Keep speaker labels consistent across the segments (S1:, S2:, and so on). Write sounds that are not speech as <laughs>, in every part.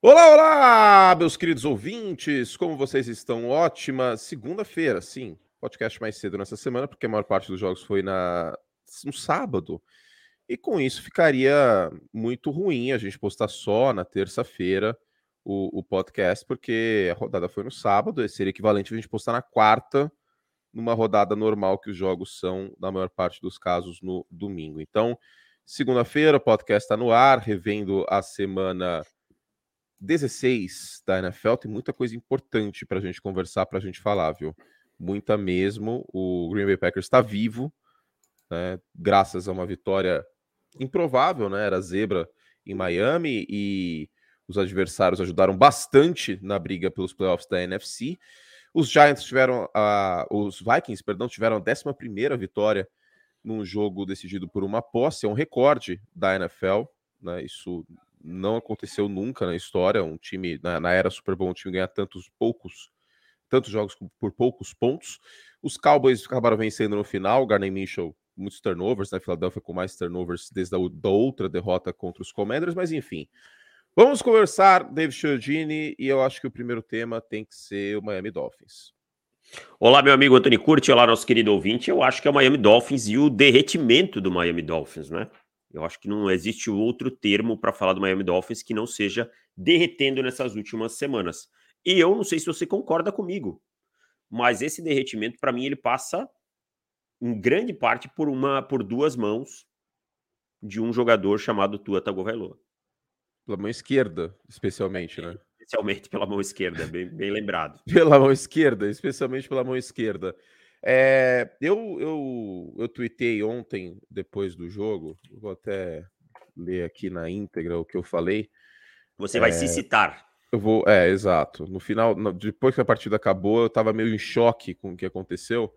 S1: Olá, olá, meus queridos ouvintes, como vocês estão? Ótima segunda-feira, sim. Podcast mais cedo nessa semana, porque a maior parte dos jogos foi na... no sábado. E com isso ficaria muito ruim a gente postar só na terça-feira o, o, podcast, porque a rodada foi no sábado, e seria equivalente a gente postar na quarta, numa rodada normal que os jogos são, na maior parte dos casos, no domingo. Então, segunda-feira, podcast está no ar, revendo a semana 16 da NFL, tem muita coisa importante para a gente conversar, para a gente falar, viu? Muita mesmo. O Green Bay Packers está vivo, né? Graças a uma vitória improvável, né? Era zebra em Miami e os adversários ajudaram bastante na briga pelos playoffs da NFC. Os Giants tiveram a, os Vikings, perdão, tiveram a 11 primeira vitória num jogo decidido por uma posse, é um recorde da NFL, né? Isso não aconteceu nunca na história. Um time, na, na era Super Bowl, um time ganhar tantos poucos, tantos jogos por poucos pontos. Os Cowboys acabaram vencendo no final. Garney Mitchell, muitos turnovers, né? Philadelphia com mais turnovers desde a da outra derrota contra os Commanders, mas enfim. Vamos conversar, David Chiodini, e eu acho que o primeiro tema tem que ser o Miami Dolphins.
S2: Olá, meu amigo Antônio Curti, olá, nosso querido ouvinte. Eu acho que é o Miami Dolphins e o derretimento do Miami Dolphins, né? Eu acho que não existe outro termo para falar do Miami Dolphins que não seja derretendo nessas últimas semanas. E eu não sei se você concorda comigo, mas esse derretimento para mim ele passa em grande parte por uma por duas mãos de um jogador chamado Tua Tagovailoa.
S1: Pela mão esquerda, especialmente, né?
S2: Especialmente pela mão esquerda, bem, bem lembrado.
S1: pela mão esquerda, especialmente pela mão esquerda. É, eu, eu, eu tuitei ontem, depois do jogo, vou até ler aqui na íntegra o que eu falei.
S2: Você vai é, se citar.
S1: Eu vou, é, exato. No final, depois que a partida acabou, eu estava meio em choque com o que aconteceu,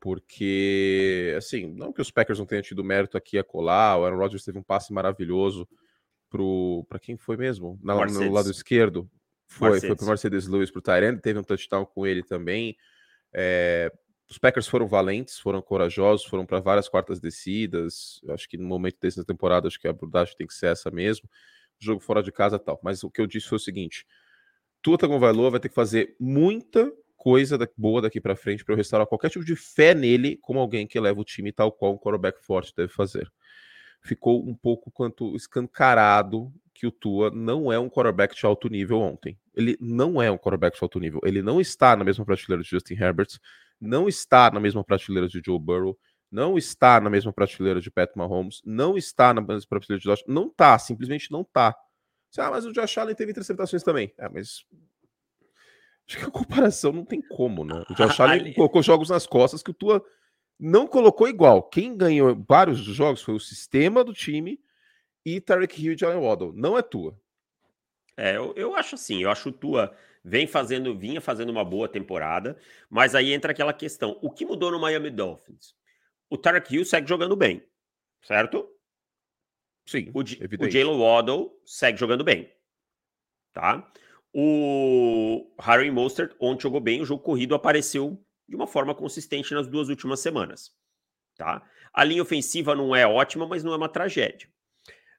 S1: porque, assim, não que os Packers não tenham tido mérito aqui a colar, o Aaron Rodgers teve um passe maravilhoso para quem foi mesmo? Na, no lado esquerdo. Foi, Mercedes. foi pro Mercedes Lewis, pro Tyrande, teve um touchdown com ele também. É, os Packers foram valentes, foram corajosos, foram para várias quartas descidas. Eu acho que no momento dessa temporada, acho que a abordagem tem que ser essa mesmo. Jogo fora de casa tal. Mas o que eu disse foi o seguinte: Tua Tagovailoa vai ter que fazer muita coisa boa daqui para frente para eu restaurar qualquer tipo de fé nele como alguém que leva o time tal qual um quarterback forte deve fazer. Ficou um pouco quanto escancarado que o Tua não é um quarterback de alto nível ontem. Ele não é um quarterback de alto nível. Ele não está na mesma prateleira de Justin Herbert não está na mesma prateleira de Joe Burrow, não está na mesma prateleira de Pat Mahomes, não está na mesma prateleira de Josh, não tá, simplesmente não tá. Ah, mas o Josh Allen teve interceptações também. É, mas acho que a comparação não tem como, né? O Josh Allen <laughs> colocou jogos nas costas que o Tua não colocou igual. Quem ganhou vários jogos foi o sistema do time e Tarek Hill e Jalen Waddle. Não é Tua.
S2: É, eu, eu acho assim, eu acho o Tua vem fazendo, vinha fazendo uma boa temporada, mas aí entra aquela questão: o que mudou no Miami Dolphins? O Tarek Hill segue jogando bem, certo?
S1: Sim.
S2: O, o Jalen Waddle segue jogando bem, tá? O Harry Mostert ontem jogou bem, o jogo corrido apareceu de uma forma consistente nas duas últimas semanas, tá? A linha ofensiva não é ótima, mas não é uma tragédia.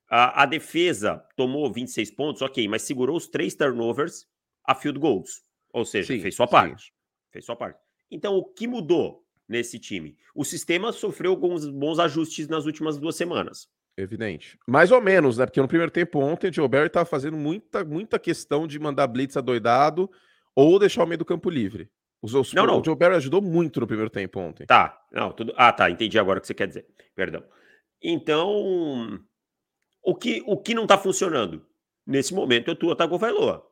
S2: A, a defesa tomou 26 pontos, ok, mas segurou os três turnovers a field goals. Ou seja, sim, fez sua parte. Sim. Fez sua parte. Então, o que mudou nesse time? O sistema sofreu alguns bons ajustes nas últimas duas semanas.
S1: Evidente. Mais ou menos, né? Porque no primeiro tempo ontem, o Joe Barry estava fazendo muita, muita questão de mandar blitz adoidado ou deixar o meio do campo livre. Os, os, não, não. O Joe Barry ajudou muito no primeiro tempo ontem.
S2: Tá. Não, tudo... Ah, tá. Entendi agora o que você quer dizer. Perdão. Então, o que, o que não está funcionando? Nesse momento, é o Tua Tagovailoa.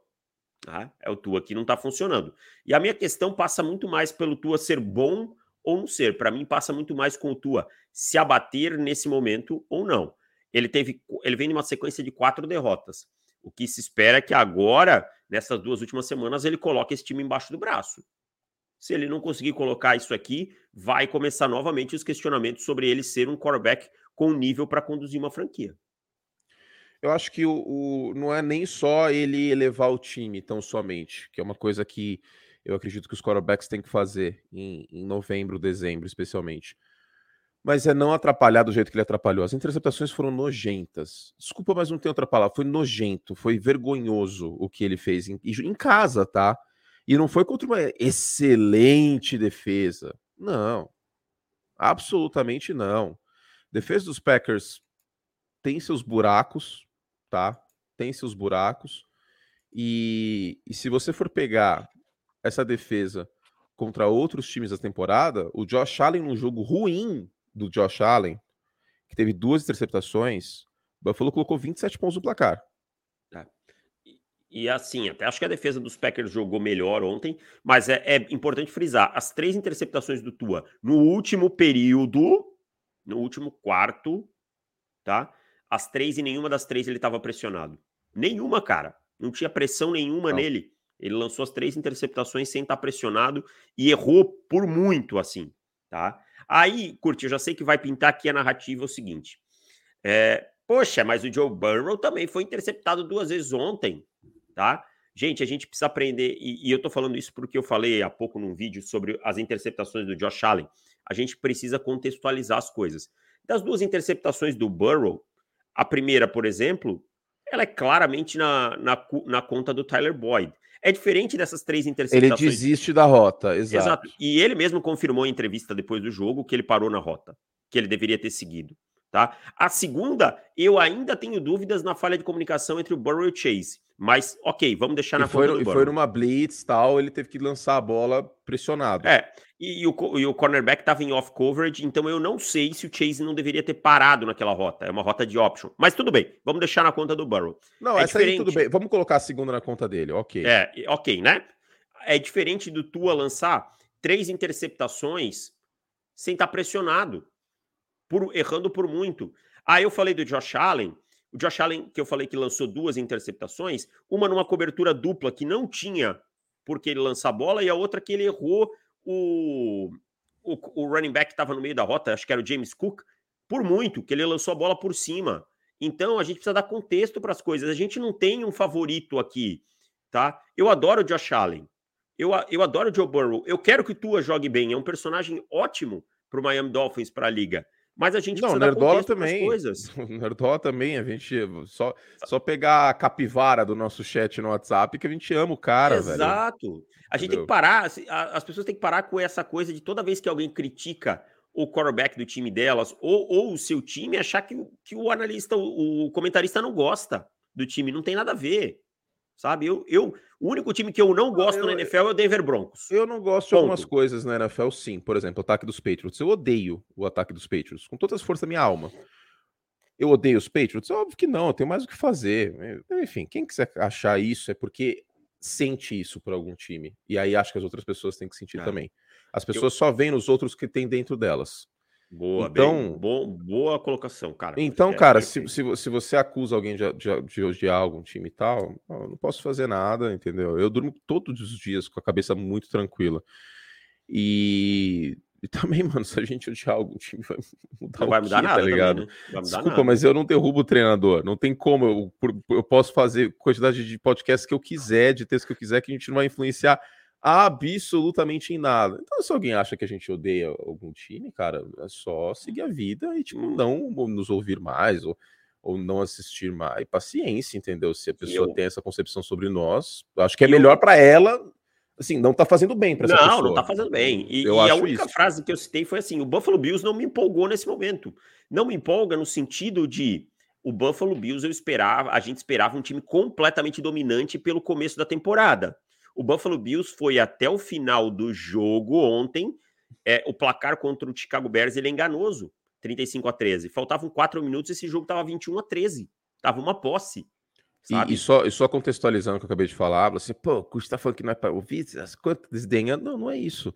S2: Tá? É o Tua que não está funcionando. E a minha questão passa muito mais pelo Tua ser bom ou não ser. Para mim, passa muito mais com o Tua se abater nesse momento ou não. Ele teve, ele vem de uma sequência de quatro derrotas. O que se espera é que agora, nessas duas últimas semanas, ele coloque esse time embaixo do braço. Se ele não conseguir colocar isso aqui, vai começar novamente os questionamentos sobre ele ser um quarterback com nível para conduzir uma franquia
S1: eu acho que o, o, não é nem só ele elevar o time tão somente, que é uma coisa que eu acredito que os quarterbacks têm que fazer em, em novembro, dezembro, especialmente. mas é não atrapalhar do jeito que ele atrapalhou. As interceptações foram nojentas. Desculpa, mas não tem outra palavra. Foi nojento, foi vergonhoso o que ele fez em, em casa, tá? E não foi contra uma excelente defesa. Não. Absolutamente não. Defesa dos Packers tem seus buracos, tá? Tem seus buracos. E, e se você for pegar essa defesa contra outros times da temporada, o Josh Allen num jogo ruim do Josh Allen, que teve duas interceptações, o Buffalo colocou 27 pontos no placar.
S2: É. E, e, assim, até acho que a defesa dos Packers jogou melhor ontem, mas é, é importante frisar: as três interceptações do Tua no último período, no último quarto, tá? As três e nenhuma das três ele estava pressionado. Nenhuma, cara. Não tinha pressão nenhuma Não. nele. Ele lançou as três interceptações sem estar pressionado e errou por muito, assim, tá? Aí, Curti, eu já sei que vai pintar aqui a narrativa o seguinte. É, poxa, mas o Joe Burrow também foi interceptado duas vezes ontem, tá? Gente, a gente precisa aprender, e, e eu tô falando isso porque eu falei há pouco num vídeo sobre as interceptações do Josh Allen. A gente precisa contextualizar as coisas. Das duas interceptações do Burrow, a primeira, por exemplo, ela é claramente na, na, na conta do Tyler Boyd. É diferente dessas três interceptações.
S1: Ele desiste da rota, exato. exato.
S2: E ele mesmo confirmou em entrevista depois do jogo que ele parou na rota, que ele deveria ter seguido. Tá? A segunda, eu ainda tenho dúvidas na falha de comunicação entre o Burrow e o Chase. Mas, ok, vamos deixar na
S1: e foi, E foi numa blitz tal, ele teve que lançar a bola pressionado.
S2: É, e, e, o, e o cornerback estava em off coverage, então eu não sei se o Chase não deveria ter parado naquela rota. É uma rota de option. Mas tudo bem, vamos deixar na conta do Burrow.
S1: Não, é essa diferente. aí tudo bem. Vamos colocar a segunda na conta dele, ok.
S2: É, ok, né? É diferente do Tua lançar três interceptações sem estar tá pressionado, por, errando por muito. Aí eu falei do Josh Allen. O Josh Allen, que eu falei que lançou duas interceptações, uma numa cobertura dupla que não tinha porque ele lança a bola, e a outra que ele errou o, o, o running back que estava no meio da rota, acho que era o James Cook, por muito, que ele lançou a bola por cima. Então a gente precisa dar contexto para as coisas. A gente não tem um favorito aqui, tá? Eu adoro o Josh Allen. Eu, eu adoro o Joe Burrow. Eu quero que Tua jogue bem. É um personagem ótimo para o Miami Dolphins, para a liga. Mas a gente
S1: não, precisa Nerdola também. coisas. <laughs> Nerdola também, a gente só só pegar a capivara do nosso chat no WhatsApp que a gente ama o cara,
S2: Exato. velho. Exato. A gente Entendeu? tem que parar, as pessoas têm que parar com essa coisa de toda vez que alguém critica o quarterback do time delas ou, ou o seu time, achar que, que o analista, o, o comentarista não gosta do time, não tem nada a ver. Sabe? Eu, eu, o único time que eu não gosto eu, na NFL é o Denver Broncos.
S1: Eu não gosto Ponto. de algumas coisas na NFL, sim. Por exemplo, o ataque dos Patriots. Eu odeio o ataque dos Patriots, com todas as forças da minha alma. Eu odeio os Patriots? Óbvio que não, eu tenho mais o que fazer. Enfim, quem quiser achar isso é porque sente isso por algum time. E aí acho que as outras pessoas têm que sentir é. também. As pessoas eu... só veem nos outros que tem dentro delas.
S2: Boa, então, bem, boa, boa colocação, cara.
S1: Então, é, cara, se, se, se, você acusa alguém de, de, de odiar algum time e tal, eu não posso fazer nada, entendeu? Eu durmo todos os dias com a cabeça muito tranquila. E, e também, <laughs> mano, se a gente odiar algum time, vai
S2: mudar Não vai mudar nada, tá ligado? Também,
S1: né? Desculpa, nada. mas eu não derrubo o treinador. Não tem como. Eu, eu posso fazer quantidade de podcasts que eu quiser, de texto que eu quiser, que a gente não vai influenciar absolutamente em nada. Então, se alguém acha que a gente odeia algum time, cara, é só seguir a vida e, tipo, não nos ouvir mais ou, ou não assistir mais. Paciência, entendeu? Se a pessoa eu... tem essa concepção sobre nós, acho que é melhor para ela. Assim, não tá fazendo bem para essa
S2: não,
S1: pessoa.
S2: Não, não tá fazendo bem. E, eu e a única isso. frase que eu citei foi assim: o Buffalo Bills não me empolgou nesse momento. Não me empolga no sentido de o Buffalo Bills eu esperava, a gente esperava um time completamente dominante pelo começo da temporada. O Buffalo Bills foi até o final do jogo ontem. É, o placar contra o Chicago Bears ele é enganoso, 35 a 13. Faltavam 4 minutos, esse jogo estava 21 a 13. Tava uma posse.
S1: E, e, só, e só contextualizando o que eu acabei de falar, você, pô, o Curso tá falando que não é para ouvir, quanto desdenhando. Não, não é isso.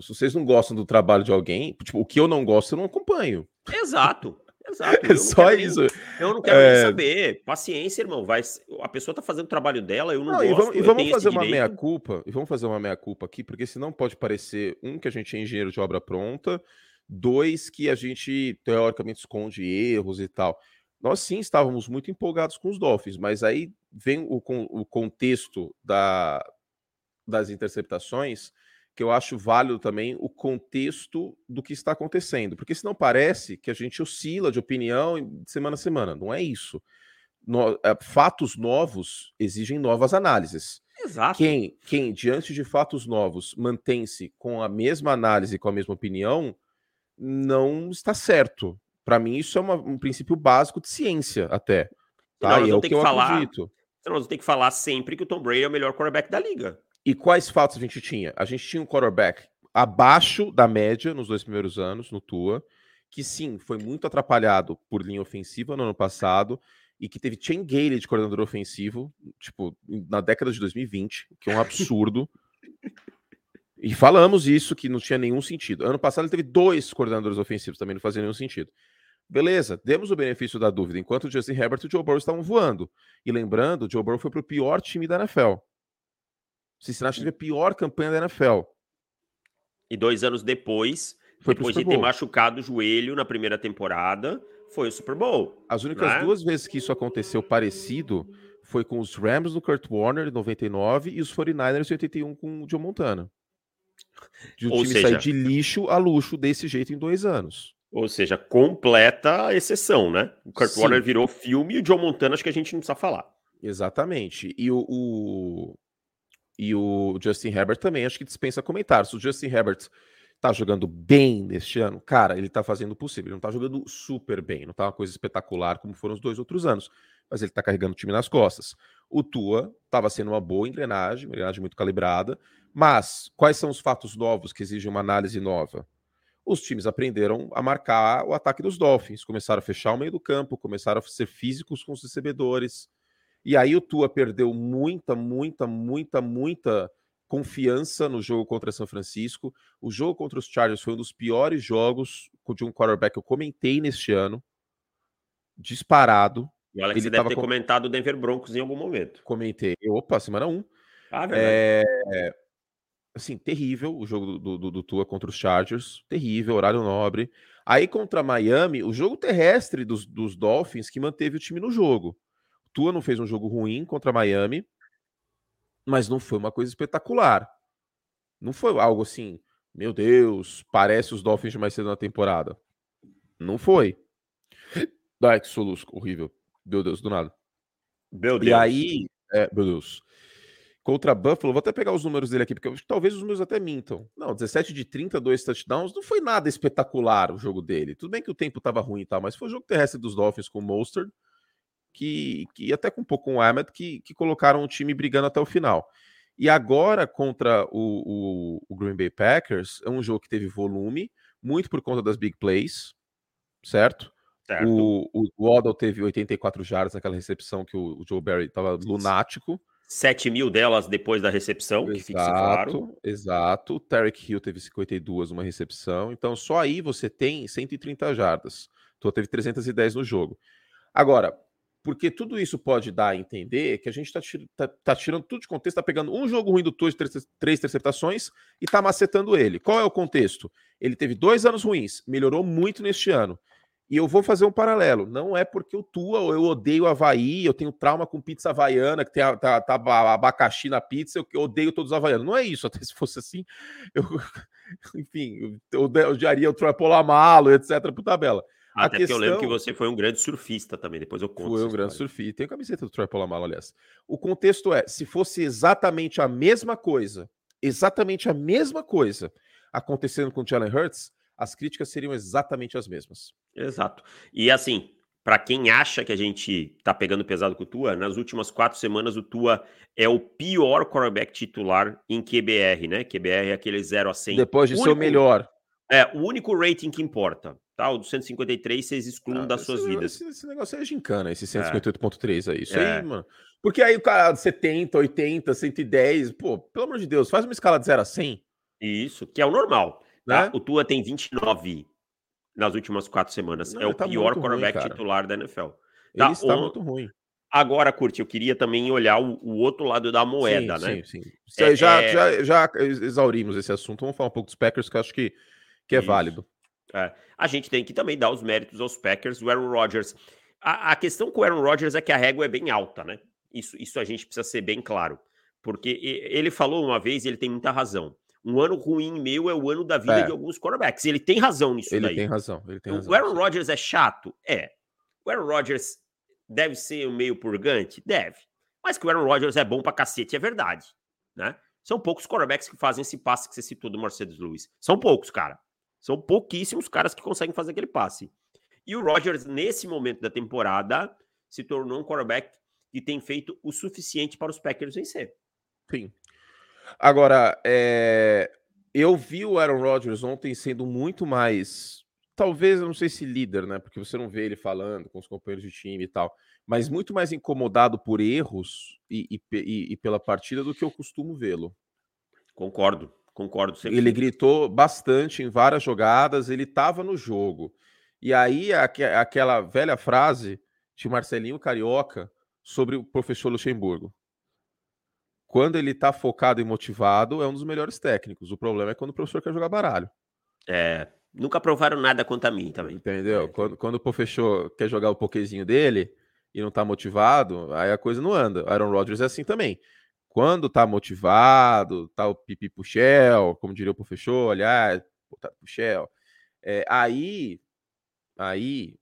S1: Se vocês não gostam do trabalho de alguém, tipo, o que eu não gosto, eu não acompanho.
S2: Exato. Exato.
S1: É só isso.
S2: Nem, eu não quero é... nem saber. Paciência, irmão. Vai, a pessoa tá fazendo o trabalho dela, eu não, não gosto.
S1: E vamos, e vamos fazer uma meia-culpa. E vamos fazer uma meia-culpa aqui, porque senão pode parecer, um, que a gente é engenheiro de obra pronta, dois, que a gente, teoricamente, esconde erros e tal. Nós sim estávamos muito empolgados com os Dolphins, mas aí vem o, o contexto da, das interceptações que eu acho válido também o contexto do que está acontecendo, porque senão parece que a gente oscila de opinião de semana a semana. Não é isso. No, é, fatos novos exigem novas análises.
S2: Exato.
S1: Quem, quem, diante de fatos novos, mantém-se com a mesma análise, com a mesma opinião, não está certo. Para mim, isso é uma, um princípio básico de ciência, até. Tá?
S2: e é o que, que eu falar, acredito. Que falar sempre que o Tom Brady é o melhor quarterback da liga.
S1: E quais fatos a gente tinha? A gente tinha um quarterback abaixo da média nos dois primeiros anos, no Tua, que sim, foi muito atrapalhado por linha ofensiva no ano passado, e que teve Chen Gale de coordenador ofensivo, tipo, na década de 2020, que é um absurdo. <laughs> e falamos isso, que não tinha nenhum sentido. Ano passado ele teve dois coordenadores ofensivos, também não fazia nenhum sentido. Beleza, demos o benefício da dúvida. Enquanto o Justin Herbert e o Joe Burrow estavam voando. E lembrando, o Joe Burrow foi para o pior time da NFL. Cincinnati teve a pior campanha da NFL.
S2: E dois anos depois, foi depois de ter machucado o joelho na primeira temporada, foi o Super Bowl.
S1: As únicas né? duas vezes que isso aconteceu parecido foi com os Rams do Kurt Warner em 99 e os 49ers em 81 com o Joe Montana. De o Ou time seja... sair de lixo a luxo desse jeito em dois anos.
S2: Ou seja, completa exceção, né? O Kurt Sim. Warner virou filme e o Joe Montana acho que a gente não precisa falar.
S1: Exatamente. E o, o, e o Justin Herbert também acho que dispensa comentários. O Justin Herbert tá jogando bem neste ano, cara, ele tá fazendo o possível. Ele não tá jogando super bem, não tá uma coisa espetacular como foram os dois outros anos, mas ele tá carregando o time nas costas. O Tua tava sendo uma boa engrenagem, uma engrenagem muito calibrada, mas quais são os fatos novos que exigem uma análise nova? Os times aprenderam a marcar o ataque dos Dolphins, começaram a fechar o meio do campo, começaram a ser físicos com os recebedores. E aí o Tua perdeu muita, muita, muita, muita confiança no jogo contra São Francisco. O jogo contra os Chargers foi um dos piores jogos de um quarterback que eu comentei neste ano. Disparado.
S2: E olha que Ele você deve ter com... comentado o Denver Broncos em algum momento.
S1: Comentei. Opa, semana 1. Um. Ah, verdade. É... Assim, terrível o jogo do, do, do Tua contra os Chargers. Terrível, horário nobre. Aí contra Miami, o jogo terrestre dos, dos Dolphins que manteve o time no jogo. Tua não fez um jogo ruim contra Miami mas não foi uma coisa espetacular. Não foi algo assim, meu Deus, parece os Dolphins de mais cedo na temporada. Não foi. <laughs> Ai, que solusco, horrível. Meu Deus, do nada. Meu Deus. E aí, é, meu Deus. Contra Buffalo, vou até pegar os números dele aqui, porque talvez os números até mintam. Não, 17 de 30, dois touchdowns, não foi nada espetacular o jogo dele. Tudo bem que o tempo estava ruim e tal, mas foi o jogo terrestre dos Dolphins com o Mostert que, que até com um pouco com o Ahmed, que, que colocaram o time brigando até o final. E agora, contra o, o, o, Green Bay Packers, é um jogo que teve volume, muito por conta das big plays, certo? certo. O, o Waddle teve 84 jardas naquela recepção que o, o Joe Barry estava lunático.
S2: 7 mil delas depois da recepção, exato, que fica claro.
S1: Exato. O Tarek Hill teve 52 uma recepção. Então, só aí você tem 130 jardas. Então, teve 310 no jogo. Agora, porque tudo isso pode dar a entender que a gente está tá, tá tirando tudo de contexto, está pegando um jogo ruim do de três, três interceptações e está macetando ele. Qual é o contexto? Ele teve dois anos ruins, melhorou muito neste ano. E eu vou fazer um paralelo. Não é porque o Tua, eu odeio Havaí, eu tenho trauma com pizza havaiana, que tem a, tá, tá abacaxi na pizza, eu odeio todos os havaianos. Não é isso, até se fosse assim, eu, <laughs> enfim, eu, eu odiaria o Troy Polamalo, etc, por tabela.
S2: Até questão... porque eu lembro que você foi um grande surfista também, depois eu conto.
S1: Foi um grande surfista. Tem a camiseta do Troy Polamalu, aliás. O contexto é, se fosse exatamente a mesma coisa, exatamente a mesma coisa acontecendo com o Jalen Hurts, as críticas seriam exatamente as mesmas.
S2: Exato. E assim, para quem acha que a gente tá pegando pesado com o Tua, nas últimas quatro semanas o Tua é o pior quarterback titular em QBR, né? QBR é aquele 0 a 100.
S1: Depois de ser o melhor.
S2: É, o único rating que importa. Tá? O do 153 vocês excluem ah, das suas
S1: esse,
S2: vidas.
S1: Esse, esse, negócio é gincana, esse 158.3 é. aí. Isso é. aí, mano. Porque aí o cara 70, 80, 110, pô, pelo amor de Deus, faz uma escala de 0 a 100.
S2: Isso, que é o normal. Tá? Né? O Tua tem 29 nas últimas quatro semanas. Não, é o tá pior quarterback ruim, titular da NFL.
S1: Tá? Ele está muito ruim.
S2: Agora, Curti, eu queria também olhar o, o, outro lado da moeda, sim, né? Sim,
S1: sim. É, já, é... já, já exaurimos esse assunto. Vamos falar um pouco dos Packers, que eu acho que, que é Isso. válido.
S2: É. A gente tem que também dar os méritos aos Packers, o Aaron Rodgers. A, a, questão com o Aaron Rodgers é que a régua é bem alta, né? Isso, isso a gente precisa ser bem claro. Porque ele falou uma vez, e ele tem muita razão. um ano ruim meu é o ano da vida é. de alguns quarterbacks. Ele tem razão nisso
S1: ele
S2: daí.
S1: Tem razão, ele tem razão.
S2: O Aaron Rodgers é chato? É. O Aaron Rodgers deve ser meio purgante? Deve. Mas que o Aaron Rodgers é bom pra cacete, é verdade. Né? São poucos quarterbacks que fazem esse passe que você citou do Mercedes Lewis. São poucos, cara. São pouquíssimos caras que conseguem fazer aquele passe. E o Rodgers, nesse momento da temporada, se tornou um quarterback que tem feito o suficiente para os Packers vencer.
S1: Sim. Agora, é... eu vi o Aaron Rodgers ontem sendo muito mais. Talvez, eu não sei se líder, né? Porque você não vê ele falando com os companheiros de time e tal, mas muito mais incomodado por erros e, e, e, e pela partida do que eu costumo vê-lo.
S2: Concordo, concordo.
S1: Sempre. Ele gritou bastante em várias jogadas, ele estava no jogo. E aí, aqu aquela velha frase de Marcelinho Carioca sobre o professor Luxemburgo quando ele tá focado e motivado, é um dos melhores técnicos. O problema é quando o professor quer jogar baralho.
S2: É, nunca provaram nada contra mim também.
S1: Entendeu? É. Quando, quando o professor quer jogar o pokezinho dele e não tá motivado, aí a coisa não anda. Aaron Rodgers é assim também. Quando tá motivado, tá o pipi pro Shell, como diria o professor, aliás, tá pro Shell, é, aí, aí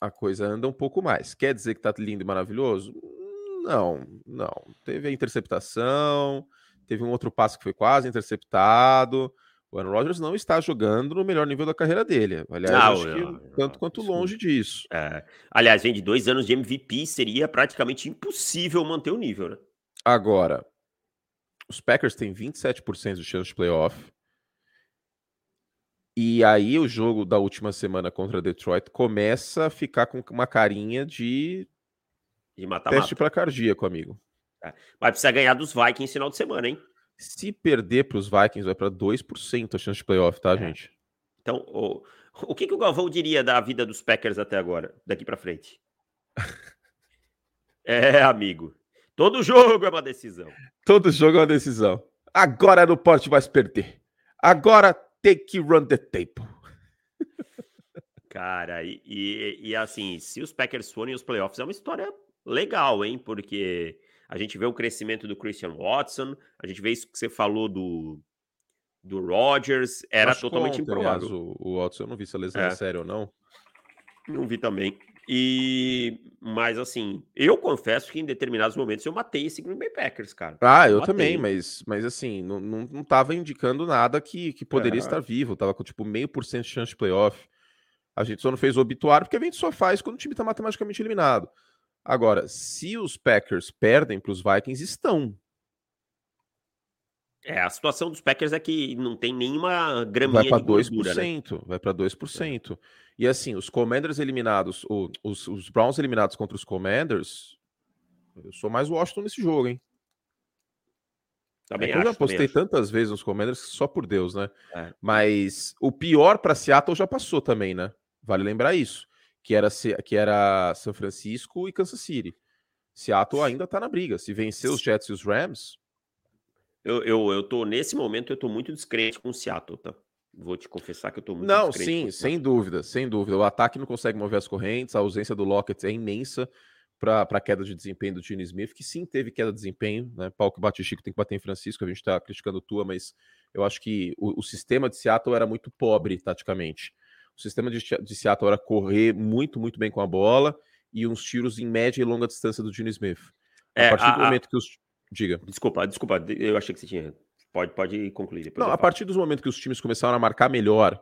S1: a coisa anda um pouco mais. Quer dizer que tá lindo e maravilhoso? Não, não. Teve a interceptação, teve um outro passo que foi quase interceptado. O Aaron Rodgers não está jogando no melhor nível da carreira dele. Aliás, não, acho não, que não, tanto quanto longe disso.
S2: É. Aliás, vem de dois anos de MVP, seria praticamente impossível manter o nível, né?
S1: Agora, os Packers têm 27% de chance de playoff. E aí o jogo da última semana contra Detroit começa a ficar com uma carinha de
S2: de mata
S1: Teste para cardíaco, amigo.
S2: É. Vai precisar ganhar dos Vikings final de semana, hein?
S1: Se perder para os Vikings, vai para 2% a chance de playoff, tá, é. gente?
S2: Então, o, o que, que o Galvão diria da vida dos Packers até agora, daqui para frente? <laughs> é, amigo. Todo jogo é uma decisão.
S1: Todo jogo é uma decisão. Agora não pode mais perder. Agora tem que run the table.
S2: Cara, e, e, e, assim, se os Packers forem os playoffs, é uma história legal, hein? Porque a gente vê o crescimento do Christian Watson, a gente vê isso que você falou do, do Rodgers, era Acho totalmente improvável.
S1: o, o Watson, eu não vi se a lesão é. é séria ou não.
S2: Não vi também. E, mas assim, eu confesso que em determinados momentos eu matei esse Green Bay Packers, cara.
S1: Ah, eu, eu também, mas, mas assim, não, não, não tava indicando nada que, que poderia é. estar vivo. Tava com tipo meio por cento de chance de playoff. A gente só não fez o obituário porque a gente só faz quando o time tá matematicamente eliminado. Agora, se os Packers perdem para os Vikings, estão.
S2: É, a situação dos Packers é que não tem nenhuma graminha
S1: vai para 2%, né? vai para 2%. É. E assim, os Commanders eliminados, os, os Browns eliminados contra os Commanders, eu sou mais Washington nesse jogo, hein? Também é, acho, eu já postei tantas vezes nos Commanders só por Deus, né? É. Mas o pior para Seattle já passou também, né? Vale lembrar isso que era, que era São Francisco e Kansas City. Seattle ainda tá na briga. Se vencer os Jets e os Rams.
S2: Eu, eu, eu tô, nesse momento, eu tô muito descrente com o Seattle, tá? Vou te confessar que eu tô muito
S1: Não, sim, sem dúvida, sem dúvida. O ataque não consegue mover as correntes, a ausência do Lockett é imensa para a queda de desempenho do Gene Smith, que sim teve queda de desempenho, né? Pau que bate Chico tem que bater em Francisco, a gente está criticando tua, mas eu acho que o, o sistema de Seattle era muito pobre taticamente. O sistema de, de Seattle era correr muito, muito bem com a bola e uns tiros em média e longa distância do Gene Smith. A é, partir a, do momento que os. Diga.
S2: Desculpa, desculpa, eu achei que você tinha. Pode, pode concluir.
S1: Não, a partir dos momentos que os times começaram a marcar melhor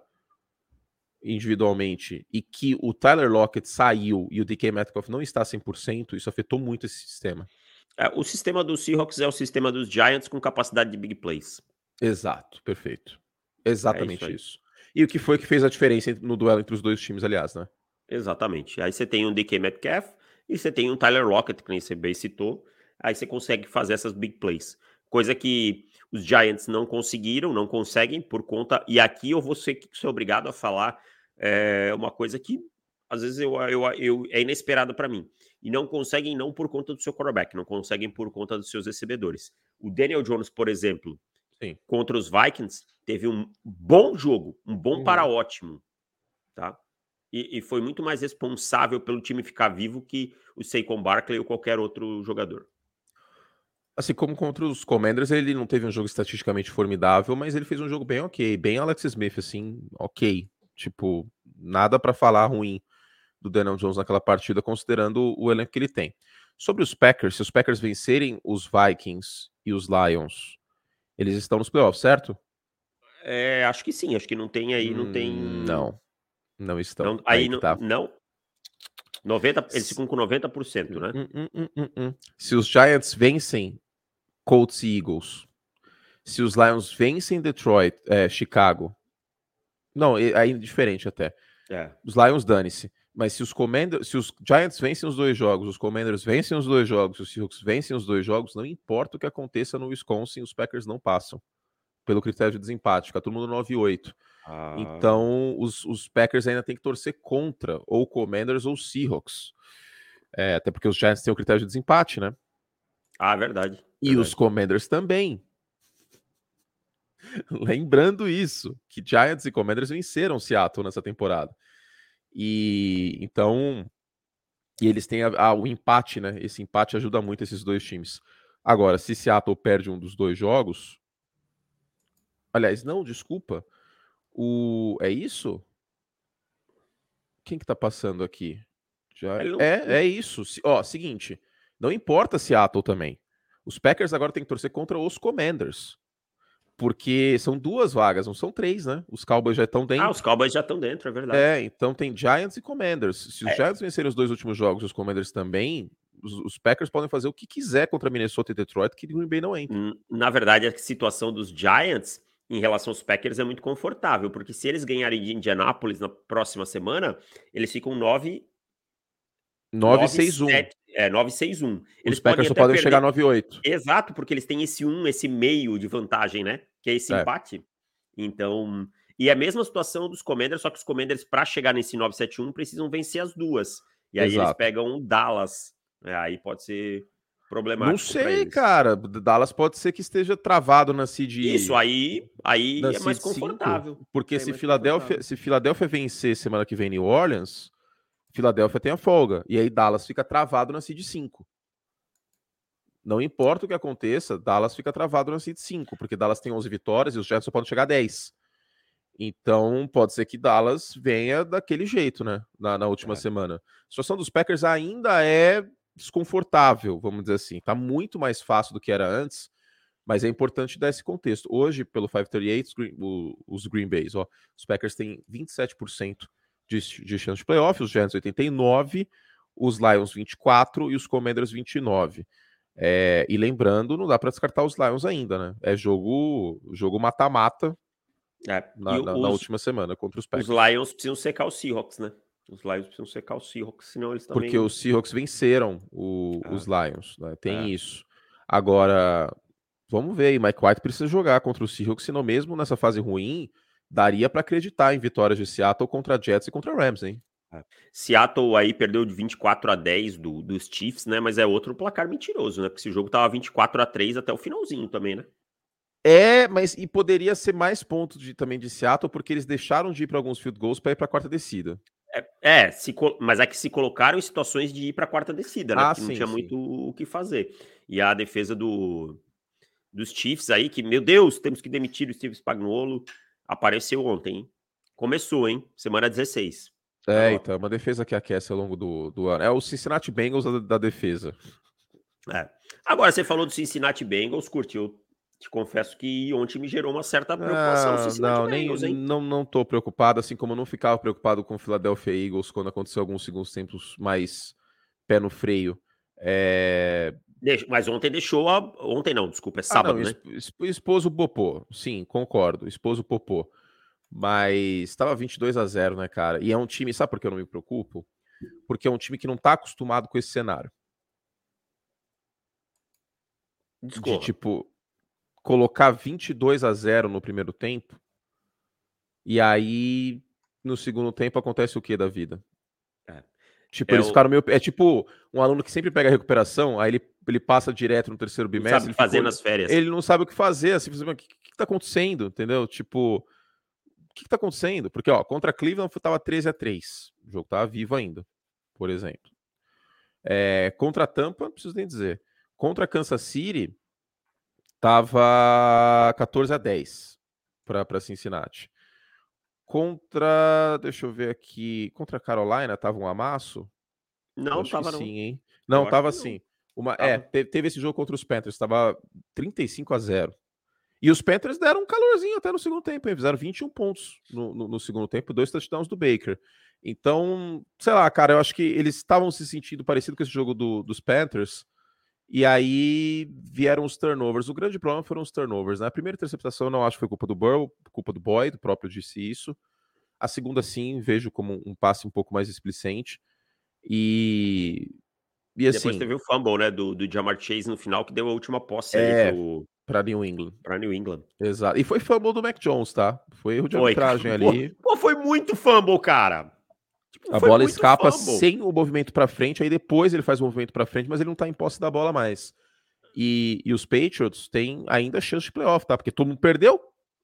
S1: individualmente e que o Tyler Lockett saiu e o DK Metcalf não está 100%, isso afetou muito esse sistema.
S2: É, o sistema dos Seahawks é o sistema dos Giants com capacidade de big plays.
S1: Exato, perfeito. Exatamente é isso. isso. E o que foi que fez a diferença no duelo entre os dois times, aliás, né?
S2: Exatamente. Aí você tem um DK Metcalf e você tem um Tyler Lockett, que nem você bem citou. Aí você consegue fazer essas big plays. Coisa que os Giants não conseguiram, não conseguem por conta. E aqui eu vou ser, ser obrigado a falar é, uma coisa que às vezes eu, eu, eu é inesperado para mim. E não conseguem não por conta do seu quarterback, não conseguem por conta dos seus recebedores. O Daniel Jones, por exemplo, Sim. contra os Vikings, teve um bom jogo, um bom uhum. para ótimo, tá? E, e, foi muito mais responsável pelo time ficar vivo que o Saquon Barkley ou qualquer outro jogador.
S1: Assim como contra os Commanders, ele não teve um jogo estatisticamente formidável, mas ele fez um jogo bem ok, bem Alex Smith, assim, ok. Tipo, nada para falar ruim do Daniel Jones naquela partida, considerando o elenco que ele tem. Sobre os Packers, se os Packers vencerem os Vikings e os Lions, eles estão nos playoffs, certo?
S2: É, acho que sim, acho que não tem aí, não tem.
S1: Hum, não, não estão.
S2: Não, aí, aí não, tá. não. 90, eles ficam com 90%, né?
S1: Hum, hum, hum, Se os Giants vencem Colts e Eagles, se os Lions vencem Detroit, é, Chicago, não, é diferente até. É. Os Lions dane-se. Mas se os Commanders, se os Giants vencem os dois jogos, os Commanders vencem os dois jogos, os Seahawks vencem os dois jogos, não importa o que aconteça no Wisconsin, os Packers não passam. Pelo critério de desempate, fica todo mundo 9 e 8. Ah. Então, os, os, Packers ainda tem que torcer contra ou Commanders ou Seahawks. É, até porque os Giants têm o critério de desempate, né?
S2: Ah, verdade.
S1: E
S2: verdade.
S1: os Commanders também. <laughs> Lembrando isso, que Giants e Commanders venceram Seattle nessa temporada. E então, e eles têm a, a, o empate, né? Esse empate ajuda muito esses dois times. Agora, se Seattle perde um dos dois jogos, aliás, não, desculpa, o é isso? Quem que tá passando aqui? Já... É, é isso. Ó, seguinte, não importa Seattle também. Os Packers agora têm que torcer contra os Commanders. Porque são duas vagas, não são três, né? Os Cowboys já estão dentro. Ah,
S2: os Cowboys já estão dentro, é verdade.
S1: É, então tem Giants e Commanders. Se os é. Giants vencerem os dois últimos jogos e os Commanders também, os, Packers podem fazer o que quiser contra Minnesota e Detroit, que Green Bay não entra.
S2: Na verdade, a situação dos Giants em relação aos Packers é muito confortável, porque se eles ganharem de Indianápolis na próxima semana, eles ficam 9
S1: 961.
S2: É, 961.
S1: Eles Os Packers só podem perder... chegar 98.
S2: Exato, porque eles têm esse 1, esse meio de vantagem, né? Que é esse é. empate. Então, e é a mesma situação dos Commanders, só que os Commanders, para chegar nesse 971, precisam vencer as duas. E aí Exato. eles pegam o Dallas. É, aí pode ser problemático.
S1: Não sei, cara. Dallas pode ser que esteja travado na seed.
S2: Isso, aí, aí é mais confortável.
S1: 5, porque é se, Filadélfia, se Filadélfia vencer semana que vem New Orleans, Filadélfia tem a folga. E aí Dallas fica travado na seed 5. Não importa o que aconteça, Dallas fica travado na seed 5, porque Dallas tem 11 vitórias e os Jets só podem chegar a 10. Então, pode ser que Dallas venha daquele jeito, né? Na, na última é. semana. A situação dos Packers ainda é desconfortável, vamos dizer assim. Tá muito mais fácil do que era antes, mas é importante dar esse contexto. Hoje, pelo 538, os Green, os Green Bays, ó, os Packers têm 27% de, de chance de playoff, os Giants 89, os Lions 24 e os Commanders 29. É, e lembrando, não dá para descartar os Lions ainda, né? É jogo jogo mata-mata é, na, na, na, última semana contra os Packers.
S2: Os Lions precisam secar os Seahawks, né? Os Lions precisam secar os Seahawks, senão eles também...
S1: Porque os Seahawks venceram o, ah. os Lions, né? Tem é. isso. Agora, vamos ver, Mike White precisa jogar contra os Seahawks, senão mesmo nessa fase ruim, daria para acreditar em vitórias de Seattle contra Jets e contra Rams, hein?
S2: É. Seattle aí perdeu de 24 a 10 do, dos Chiefs, né? Mas é outro placar mentiroso, né? Porque esse jogo tava 24 a 3 até o finalzinho também, né?
S1: É, mas e poderia ser mais pontos de, também de Seattle, porque eles deixaram de ir para alguns field goals para ir para a quarta descida.
S2: É, é se, mas é que se colocaram em situações de ir para a quarta descida, né? Ah, sim, não tinha sim. muito o que fazer. E a defesa do, dos Chiefs aí, que, meu Deus, temos que demitir o Steve Spagnuolo apareceu ontem. Hein? Começou, hein? Semana 16.
S1: É, tá então, é uma defesa que aquece ao longo do, do ano. É o Cincinnati Bengals da, da defesa.
S2: É. Agora, você falou do Cincinnati Bengals, curtiu. Te confesso que ontem me gerou uma certa preocupação.
S1: Ah, não, Bengals, nem, hein? não, não tô preocupado, assim como eu não ficava preocupado com o Philadelphia Eagles quando aconteceu alguns segundos tempos mais pé no freio. É...
S2: Mas ontem deixou a. Ontem não, desculpa, é sábado, ah,
S1: não, né? Expôs o Popô, sim, concordo. Expôs o Popô. Mas estava 22 a 0, né, cara? E é um time, sabe por que eu não me preocupo? Porque é um time que não tá acostumado com esse cenário. Desculpa. De tipo, colocar 22 a 0 no primeiro tempo. E aí, no segundo tempo, acontece o que da vida? Tipo, é eles o... ficaram meio. É tipo um aluno que sempre pega a recuperação, aí ele, ele passa direto no terceiro bimestre. Não
S2: sabe fazer ficou... nas férias.
S1: Ele não sabe o que fazer, assim, o que, que, que tá acontecendo, entendeu? Tipo, o que, que tá acontecendo? Porque, ó, contra Cleveland tava 13 a 3 O jogo tava vivo ainda, por exemplo. É, contra Tampa, não preciso nem dizer. Contra Kansas City, Tava 14 a 10 para Cincinnati. Contra, deixa eu ver aqui, contra a Carolina tava um amasso?
S2: Não, tava
S1: não.
S2: Sim,
S1: hein? Não, eu tava sim. Uma, é, teve esse jogo contra os Panthers, estava 35 a 0. E os Panthers deram um calorzinho até no segundo tempo, hein? fizeram 21 pontos no, no, no, segundo tempo, dois touchdowns do Baker. Então, sei lá, cara, eu acho que eles estavam se sentindo parecido com esse jogo do, dos Panthers, e aí vieram os turnovers. O grande problema foram os turnovers, né? A primeira interceptação eu não acho que foi culpa do Burrow, culpa do Boyd, o próprio disse isso. A segunda, sim, vejo como um passe um pouco mais explicente. E
S2: e assim, Depois teve o fumble, né, do, do Jamar Chase no final, que deu a última posse
S1: é, pro... pra New England.
S2: Pra New England.
S1: Exato. E foi fumble do Mac Jones, tá? Foi erro de foi, arbitragem <laughs> ali.
S2: Pô, foi muito fumble, cara.
S1: A bola escapa fumble. sem o movimento para frente, aí depois ele faz o movimento para frente, mas ele não tá em posse da bola mais. E, e os Patriots têm ainda chance de playoff, tá? Porque todo mundo perdeu.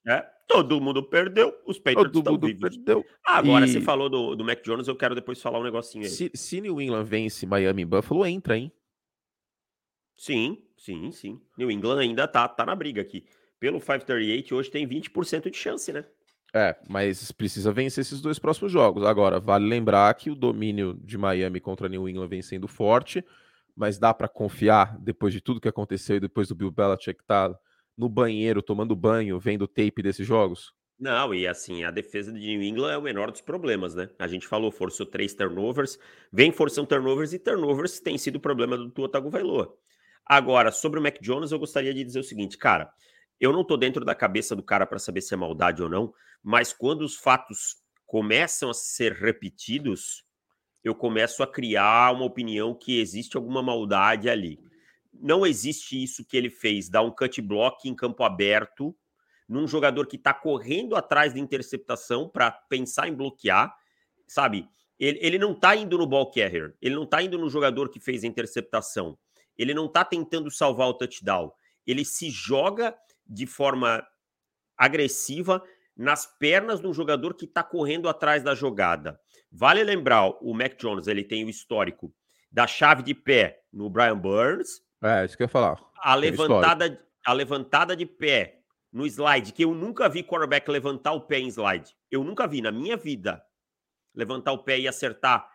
S2: É, todo mundo perdeu, os Patriots todo mundo vivos. perdeu. Agora, e... você falou do, do Mac Jones, eu quero depois falar um negocinho aí.
S1: Se, se New England vence Miami e Buffalo, entra, hein?
S2: Sim, sim, sim. New England ainda tá, tá na briga aqui. Pelo 538, hoje tem 20% de chance, né?
S1: É, mas precisa vencer esses dois próximos jogos. Agora, vale lembrar que o domínio de Miami contra New England vem sendo forte, mas dá para confiar depois de tudo que aconteceu e depois do Bill Belichick tá no banheiro, tomando banho, vendo tape desses jogos?
S2: Não, e assim, a defesa de New England é o menor dos problemas, né? A gente falou, forçou três turnovers, vem forçando turnovers e turnovers tem sido o problema do Tua Tagovailoa. Agora, sobre o Mac Jones, eu gostaria de dizer o seguinte, cara, eu não tô dentro da cabeça do cara para saber se é maldade ou não, mas quando os fatos começam a ser repetidos, eu começo a criar uma opinião que existe alguma maldade ali não existe isso que ele fez, dar um cut block em campo aberto, num jogador que está correndo atrás da interceptação para pensar em bloquear, sabe? Ele, ele não está indo no ball carrier, ele não está indo no jogador que fez a interceptação, ele não está tentando salvar o touchdown, ele se joga de forma agressiva nas pernas do jogador que está correndo atrás da jogada. Vale lembrar, o Mac Jones ele tem o histórico da chave de pé no Brian Burns,
S1: é, isso que eu ia falar.
S2: A levantada, a levantada de pé no slide, que eu nunca vi quarterback levantar o pé em slide. Eu nunca vi na minha vida levantar o pé e acertar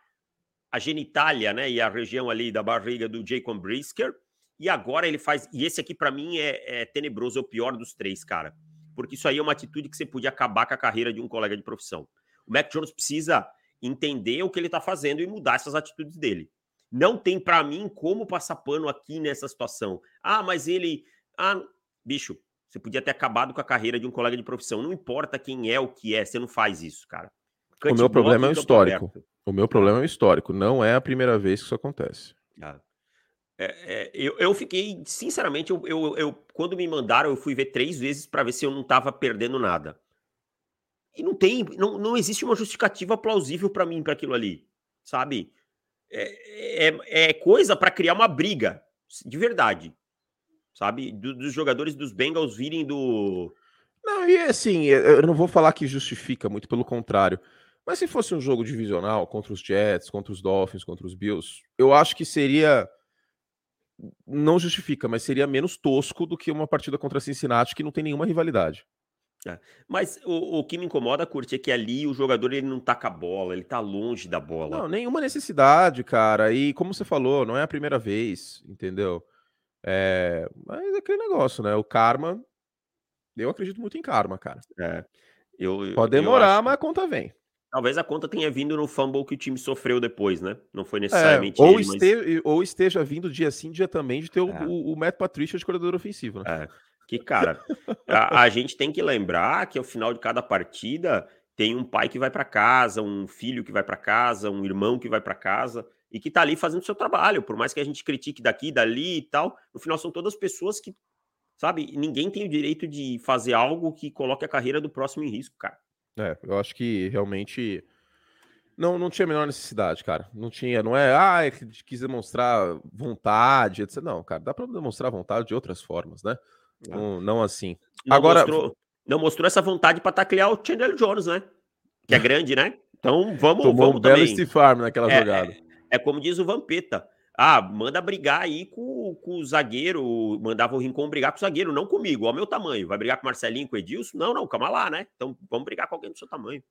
S2: a genitália, né, e a região ali da barriga do Jacob Brisker. E agora ele faz. E esse aqui, para mim, é, é tenebroso, é o pior dos três, cara. Porque isso aí é uma atitude que você podia acabar com a carreira de um colega de profissão. O Mac Jones precisa entender o que ele tá fazendo e mudar essas atitudes dele. Não tem para mim como passar pano aqui nessa situação. Ah, mas ele. Ah, bicho, você podia ter acabado com a carreira de um colega de profissão. Não importa quem é o que é, você não faz isso, cara.
S1: Cut o meu problema é o histórico. Aberto. O meu problema é o histórico. Não é a primeira vez que isso acontece.
S2: Ah. É, é, eu, eu fiquei, sinceramente, eu, eu, eu, quando me mandaram, eu fui ver três vezes para ver se eu não estava perdendo nada. E não tem, não, não existe uma justificativa plausível para mim para aquilo ali, sabe? é, é, é coisa para criar uma briga, de verdade. Sabe? Do, dos jogadores dos Bengals virem do.
S1: Não, e assim, eu não vou falar que justifica, muito pelo contrário. Mas se fosse um jogo divisional contra os Jets, contra os Dolphins, contra os Bills, eu acho que seria. Não justifica, mas seria menos tosco do que uma partida contra Cincinnati que não tem nenhuma rivalidade.
S2: É. Mas o, o, que me incomoda, Curti, é que ali o jogador ele não taca a bola, ele tá longe da bola.
S1: Não, nenhuma necessidade, cara. E como você falou, não é a primeira vez, entendeu? É... Mas é aquele negócio, né? O karma. Eu acredito muito em karma, cara.
S2: É. Eu,
S1: Pode demorar, mas a conta vem.
S2: Talvez a conta tenha vindo no fumble que o time sofreu depois, né? Não foi é, necessariamente.
S1: É, ou, ele, este... mas... ou esteja vindo dia sim, dia também, de ter o, é. o, o Matt Patricia de corredor ofensivo,
S2: né? É. Que, cara, a, a, gente tem que lembrar que ao final de cada partida tem um pai que vai para casa, um filho que vai para casa, um irmão que vai para casa e que tá ali fazendo o seu trabalho. Por mais que a gente critique daqui, dali e tal, no final são todas pessoas que, sabe, ninguém tem o direito de fazer algo que coloque a carreira do próximo em risco, cara.
S1: É, eu acho que realmente não, não tinha a menor necessidade, cara. Não tinha, não é, ah, é quis demonstrar vontade, etc. Não, cara, dá para demonstrar vontade de outras formas, né? Não, não assim.
S2: Não Agora mostrou, não mostrou essa vontade para taclear o Chandler Jones, né? Que é <laughs> grande, né? Então vamos,
S1: Tomou
S2: vamos
S1: um belo também. Steve Farm naquela
S2: é,
S1: jogada.
S2: É, é, como diz o Vampeta. Ah, manda brigar aí com, com o zagueiro, mandava o Rincon brigar com o zagueiro, não comigo, ao meu tamanho. Vai brigar com o Marcelinho, com o Edilson? Não, não, calma lá, né? Então vamos brigar com alguém do seu tamanho.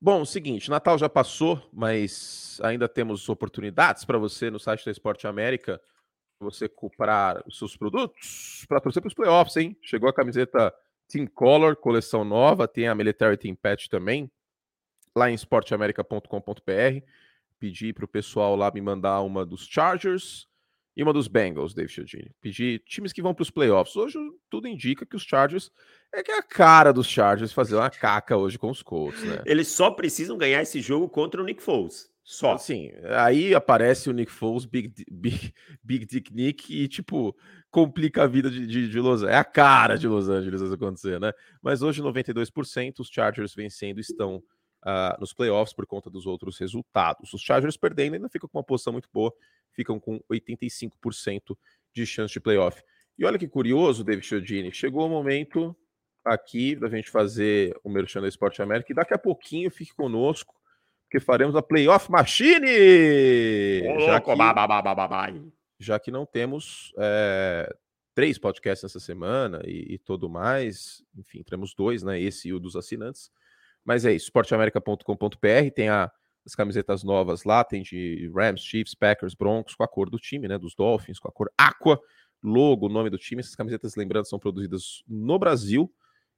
S1: Bom, seguinte, Natal já passou, mas ainda temos oportunidades para você no site da Esporte América, você comprar os seus produtos para torcer para os playoffs, hein? Chegou a camiseta Team Color, coleção nova, tem a Military Team Patch também, lá em esporteamerica.com.br pedi para o pessoal lá me mandar uma dos Chargers e uma dos Bengals, David Chiodini. Pedi times que vão para os playoffs. Hoje tudo indica que os Chargers é que é a cara dos Chargers fazer uma caca hoje com os Colts, né?
S2: Eles só precisam ganhar esse jogo contra o Nick Foles. Só.
S1: Assim, aí aparece o Nick Foles, Big, Big, Big Dick Nick, e tipo, complica a vida de, de, de Los Angeles. É a cara de Los Angeles isso acontecer, né? Mas hoje, 92%, os Chargers vencendo estão uh, nos playoffs por conta dos outros resultados. Os Chargers perdendo ainda ficam com uma posição muito boa, ficam com 85% de chance de playoff. E olha que curioso, David Chiodini, chegou o momento aqui da gente fazer o Merchan da Esporte América e daqui a pouquinho fique conosco, porque faremos a Playoff Machine!
S2: já, que,
S1: já que não temos é, três podcasts essa semana e, e todo mais, enfim, temos dois, né? Esse e o dos assinantes. Mas é isso, esporteamerica.com.br tem a, as camisetas novas lá, tem de Rams, Chiefs, Packers, Broncos, com a cor do time, né? Dos Dolphins, com a cor Aqua, logo, nome do time. Essas camisetas, lembrando, são produzidas no Brasil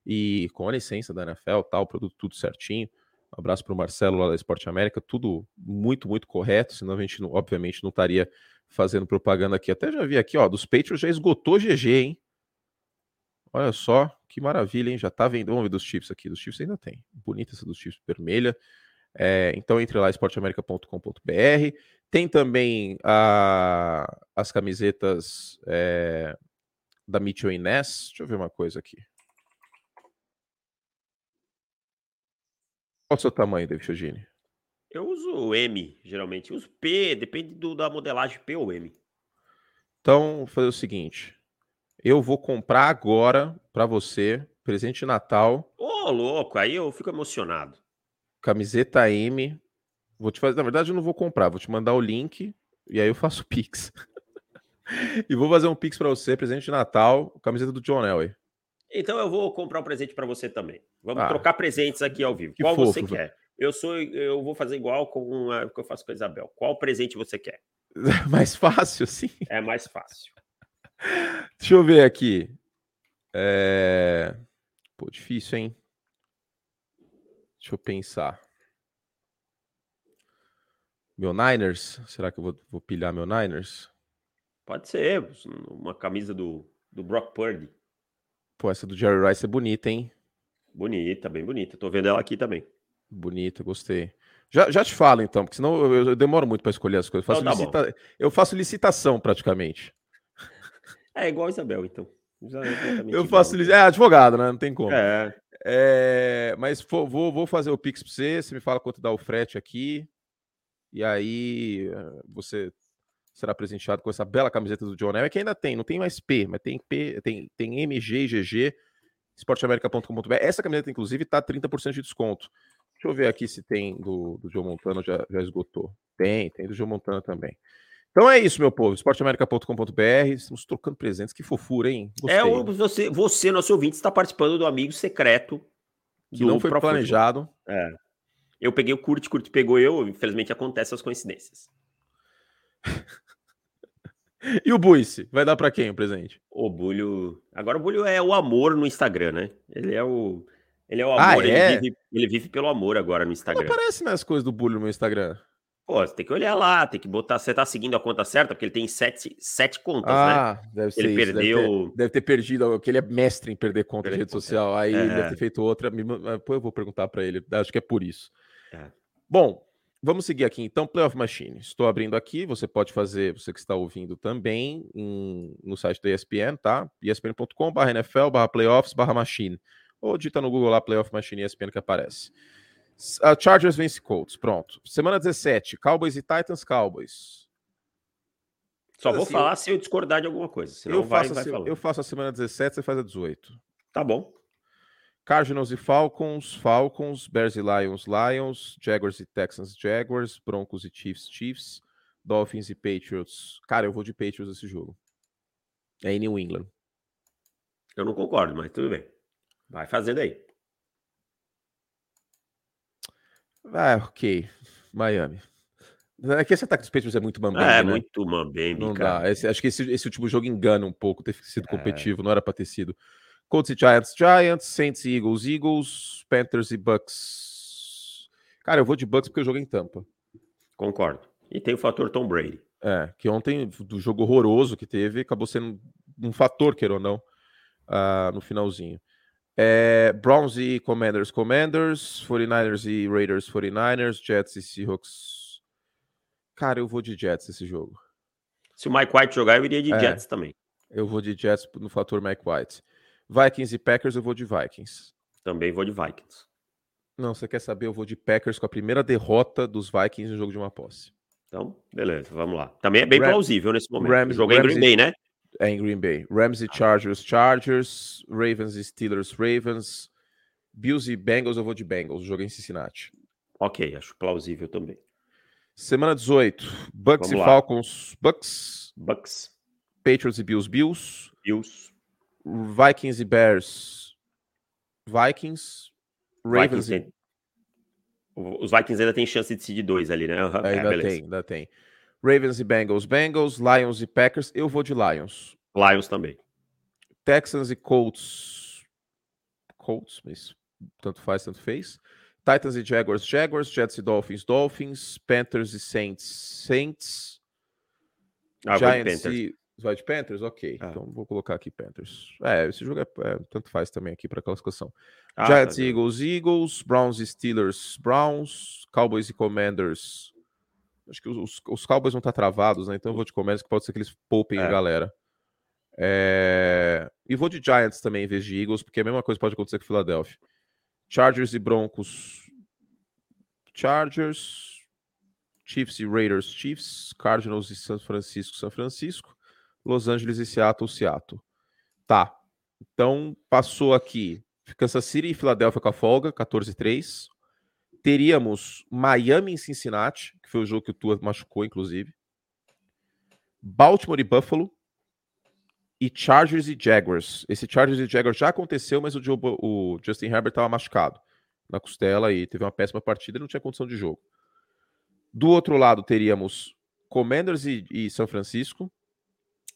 S1: e com a licença da NFL, tal, produto tudo certinho. Um abraço para o Marcelo lá da Esporte América, tudo muito, muito correto, senão a gente, obviamente, não estaria fazendo propaganda aqui. Até já vi aqui, ó, dos Patriots já esgotou GG, hein? Olha só, que maravilha, hein? Já tá vendo. Vamos ver dos chips aqui. Dos chips ainda tem. Bonita essa dos chips vermelha. É, então entre lá, esporteamerica.com.br. Tem também a, as camisetas é, da Mitchell Ness. Deixa eu ver uma coisa aqui. Qual o seu tamanho, David Chiogini?
S2: Eu uso M, geralmente. Eu uso P, depende do, da modelagem P ou M.
S1: Então, vou fazer o seguinte. Eu vou comprar agora para você, presente de Natal.
S2: Ô, oh, louco, aí eu fico emocionado.
S1: Camiseta M. Vou te fazer, na verdade eu não vou comprar, vou te mandar o link e aí eu faço Pix. <laughs> e vou fazer um Pix para você, presente de Natal, camiseta do John Elway.
S2: Então eu vou comprar um presente para você também. Vamos ah, trocar presentes aqui ao vivo. Qual
S1: fofo,
S2: você quer? Eu sou, eu vou fazer igual com o que eu faço com a Isabel. Qual presente você quer? <laughs>
S1: mais fácil, sim.
S2: É mais fácil.
S1: Deixa eu ver aqui. É... Pô, difícil, hein? Deixa eu pensar. Meu Niners? Será que eu vou, vou pilhar meu Niners?
S2: Pode ser. Uma camisa do, do Brock Purdy.
S1: Pô, essa do Jerry Rice é bonita, hein?
S2: Bonita, bem bonita. Tô vendo ela aqui também.
S1: Bonita, gostei. Já, já te falo então, porque senão eu, eu demoro muito para escolher as coisas. Eu faço, então, tá licita... eu faço licitação praticamente.
S2: É igual a Isabel, então.
S1: É eu faço igual. É advogado, né? Não tem como. É. é mas vou, vou fazer o Pix para você. Você me fala quanto dá o frete aqui. E aí eh, você será presenteado com essa bela camiseta do John Elway, que ainda tem, não tem mais P, mas tem P, tem, tem MG, GG, esporteamerica.com.br. Essa camiseta, inclusive, tá 30% de desconto. Deixa eu ver aqui se tem do, do Joe Montana, já, já esgotou. Tem, tem do Joe Montana também. Então é isso, meu povo. esporteamerica.com.br. Estamos trocando presentes. Que fofura, hein?
S2: Gostei. É, você, você, nosso ouvinte, está participando do amigo secreto.
S1: Que não foi planejado.
S2: É. Eu peguei o Kurt, Kurt pegou eu. Infelizmente acontecem as coincidências. <laughs>
S1: e o Buice? Vai dar para quem o presente?
S2: O Bulho. Agora o Bulho é o amor no Instagram, né? Ele é o. Ele é o ah, amor, ah, é? ele, vive, ele vive pelo amor agora no Instagram. Não
S1: aparece nas coisas do Bulho no Instagram.
S2: Pô, você tem que olhar lá, tem que botar. Você tá seguindo a conta certa, porque ele tem sete, sete contas,
S1: né? ah, né? Deve ser ele isso. perdeu. Deve ter, deve ter, perdido, porque ele é mestre em perder conta perder de rede social. Aí é. ele deve ter feito outra. Depois eu vou perguntar para ele. Acho que é por isso. É. Bom, vamos seguir aqui então. Playoff Machine. Estou abrindo aqui. Você pode fazer, você que está ouvindo também, em, no site da ESPN, tá? espn.com/barra NFL, playoffs, machine. Ou digita no Google lá Playoff Machine ESPN que aparece. Uh, Chargers vence Colts. Pronto. Semana 17, Cowboys e Titans, Cowboys.
S2: Só vou assim, falar eu... se eu discordar de alguma coisa. Senão eu, vai,
S1: faço
S2: vai
S1: eu faço a semana 17, você faz a 18.
S2: Tá bom.
S1: Cardinals e Falcons, Falcons, Bears e Lions, Lions, Jaguars e Texans, Jaguars, Broncos e Chiefs, Chiefs, Dolphins e Patriots. Cara, eu vou de Patriots nesse jogo. É em New England.
S2: Eu não concordo, mas tudo bem. Vai fazendo aí.
S1: Ah, ok. Miami. É que esse ataque dos Patriots é muito mambembe,
S2: É,
S1: né?
S2: muito mambembe,
S1: Não
S2: cara.
S1: dá. Esse- acho que esse, esse último jogo engana um pouco ter sido
S2: É.
S1: competitivo, não era pra ter sido. Colts e Giants, Giants, Saints e Eagles, Eagles, Panthers e Bucks. Cara, eu vou de Bucks porque eu jogo em Tampa.
S2: Concordo. E tem o fator Tom Brady.
S1: É, que ontem, do jogo horroroso que teve, acabou sendo um fator, queira ou não, ah, no finalzinho. É, Browns e Commanders, Commanders, 49ers e Raiders, 49ers, Jets e Seahawks. Cara, eu vou de Jets esse jogo.
S2: Se o Mike White jogar, eu iria de
S1: É.
S2: Jets também.
S1: Eu vou de Jets no fator Mike White. Vikings e Packers, eu vou de Vikings.
S2: Também vou de Vikings.
S1: Não, você quer saber? Eu vou de Packers com a primeira derrota dos Vikings no jogo de uma posse.
S2: Então, beleza, vamos lá. Também é bem
S1: Ram-
S2: plausível nesse momento.
S1: Rams-
S2: o jogo é em Green Bay, né?
S1: É em Green Bay. Rams e Chargers, Chargers. Ravens e Steelers, Ravens. Bills e Bengals, eu vou de Bengals. Jogo é em Cincinnati.
S2: Ok, acho plausível também.
S1: Semana 18. Bucks
S2: Vamos
S1: e
S2: lá.
S1: Falcons, Bucks.
S2: Bucks,
S1: Patriots e Bills, Bills.
S2: Bills,
S1: Vikings e Bears, Vikings. Ravens
S2: Vikings
S1: e...
S2: Os Vikings ainda tem chance de seed 2 ali, né? É,
S1: Ainda
S2: beleza.
S1: tem, ainda tem. Ravens e Bengals, Bengals. Lions e Packers, eu vou de Lions.
S2: Lions também.
S1: Texans e Colts. Colts, mas tanto faz, tanto fez. Titans e Jaguars, Jaguars. Jets e Dolphins, Dolphins. Panthers e Saints, Saints.
S2: Ah,
S1: Giants e. Vai de Panthers? Ok.
S2: Ah.
S1: Então vou colocar aqui Panthers. É, esse jogo é, é, tanto faz também aqui para classificação.
S2: Ah,
S1: Giants
S2: tá,
S1: e Eagles, Eagles. Browns e Steelers, Browns. Cowboys e Commanders. Acho que os, os- Cowboys vão estar travados, né? Então eu vou de Commanders, que pode ser que eles poupem a
S2: É.
S1: galera. É, E vou de Giants também, em vez de Eagles, porque a mesma coisa pode acontecer com Philadelphia. Chargers e Broncos. Chargers. Chiefs e Raiders, Chiefs. Cardinals e São Francisco, São Francisco. Los Angeles e Seattle, Seattle. Tá. Então, passou aqui Kansas City e Filadélfia com a folga, 14-3. Teríamos Miami e Cincinnati, que foi o jogo que o Tua machucou, inclusive. Baltimore e Buffalo. E Chargers e Jaguars. Esse Chargers e Jaguars já aconteceu, mas o, Joe o Justin Herbert estava machucado na costela e teve uma péssima partida e não tinha condição de jogo. Do outro lado, teríamos Commanders e, e São Francisco.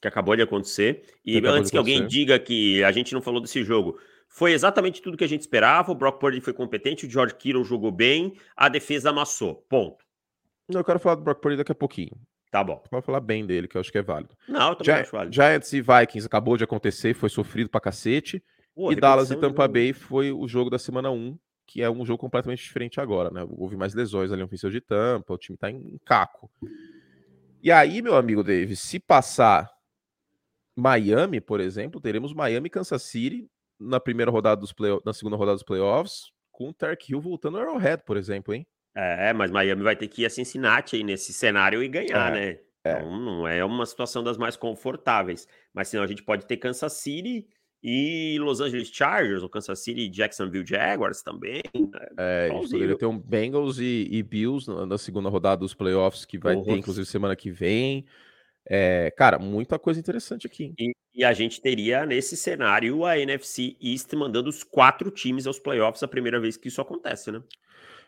S2: que acabou de acontecer. E
S1: acabou
S2: antes que alguém
S1: acontecer.
S2: diga que a gente não falou desse jogo, foi exatamente tudo que a gente esperava. O Brock Purdy foi competente, o George Kittle jogou bem, a defesa amassou. Ponto.
S1: Eu quero falar do Brock Purdy daqui a pouquinho.
S2: Tá bom.
S1: Pode falar bem dele, que eu acho que é válido.
S2: Não, eu também
S1: Gi-
S2: acho válido.
S1: Giants e Vikings acabou de acontecer, foi sofrido pra cacete.
S2: Pô,
S1: e Dallas e Tampa. Bay foi o jogo da semana 1, que é um jogo completamente diferente agora, né? Houve mais lesões ali no ofensivo de Tampa, o time tá em caco. E aí, meu amigo Davis, se passar Miami, por exemplo, teremos Miami e Kansas City na primeira rodada dos play na segunda rodada dos playoffs, com o Tark Hill voltando ao Arrowhead, por exemplo, hein?
S2: É, mas Miami vai ter que ir a Cincinnati aí nesse cenário e ganhar,
S1: É,
S2: né?
S1: é.
S2: Então não é uma situação das mais confortáveis. Mas senão a gente pode ter Kansas City e Los Angeles Chargers, ou Kansas City e Jacksonville Jaguars também. né?
S1: É, gente poderia ter um Bengals e, e Bills na, na segunda rodada dos playoffs, que vai ter,
S2: Porra.
S1: inclusive, semana que vem. É, cara, muita coisa interessante aqui.
S2: E, e a gente teria nesse cenário a NFC East mandando os quatro times aos playoffs a primeira vez que isso acontece, né?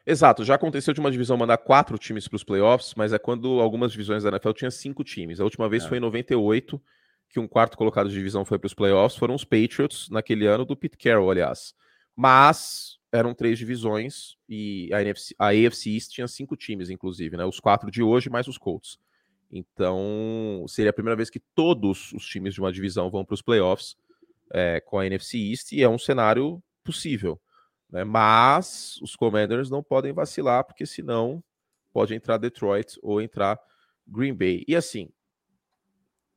S1: Exato, já aconteceu de uma divisão mandar quatro times para os playoffs, mas é quando algumas divisões da NFL tinham cinco times. A última vez
S2: É.
S1: foi em 98, que um quarto colocado de divisão foi para os playoffs, foram os Patriots, naquele ano do Pete Carroll, aliás. Mas eram três divisões e a, NFC, a AFC East tinha cinco times, inclusive, né? Os quatro de hoje mais os Colts. Então, seria a primeira vez que todos os times de uma divisão vão para os playoffs é, com a NFC East, e é um cenário possível. né? Mas os Commanders não podem vacilar, porque senão pode entrar Detroit ou entrar Green Bay. E assim,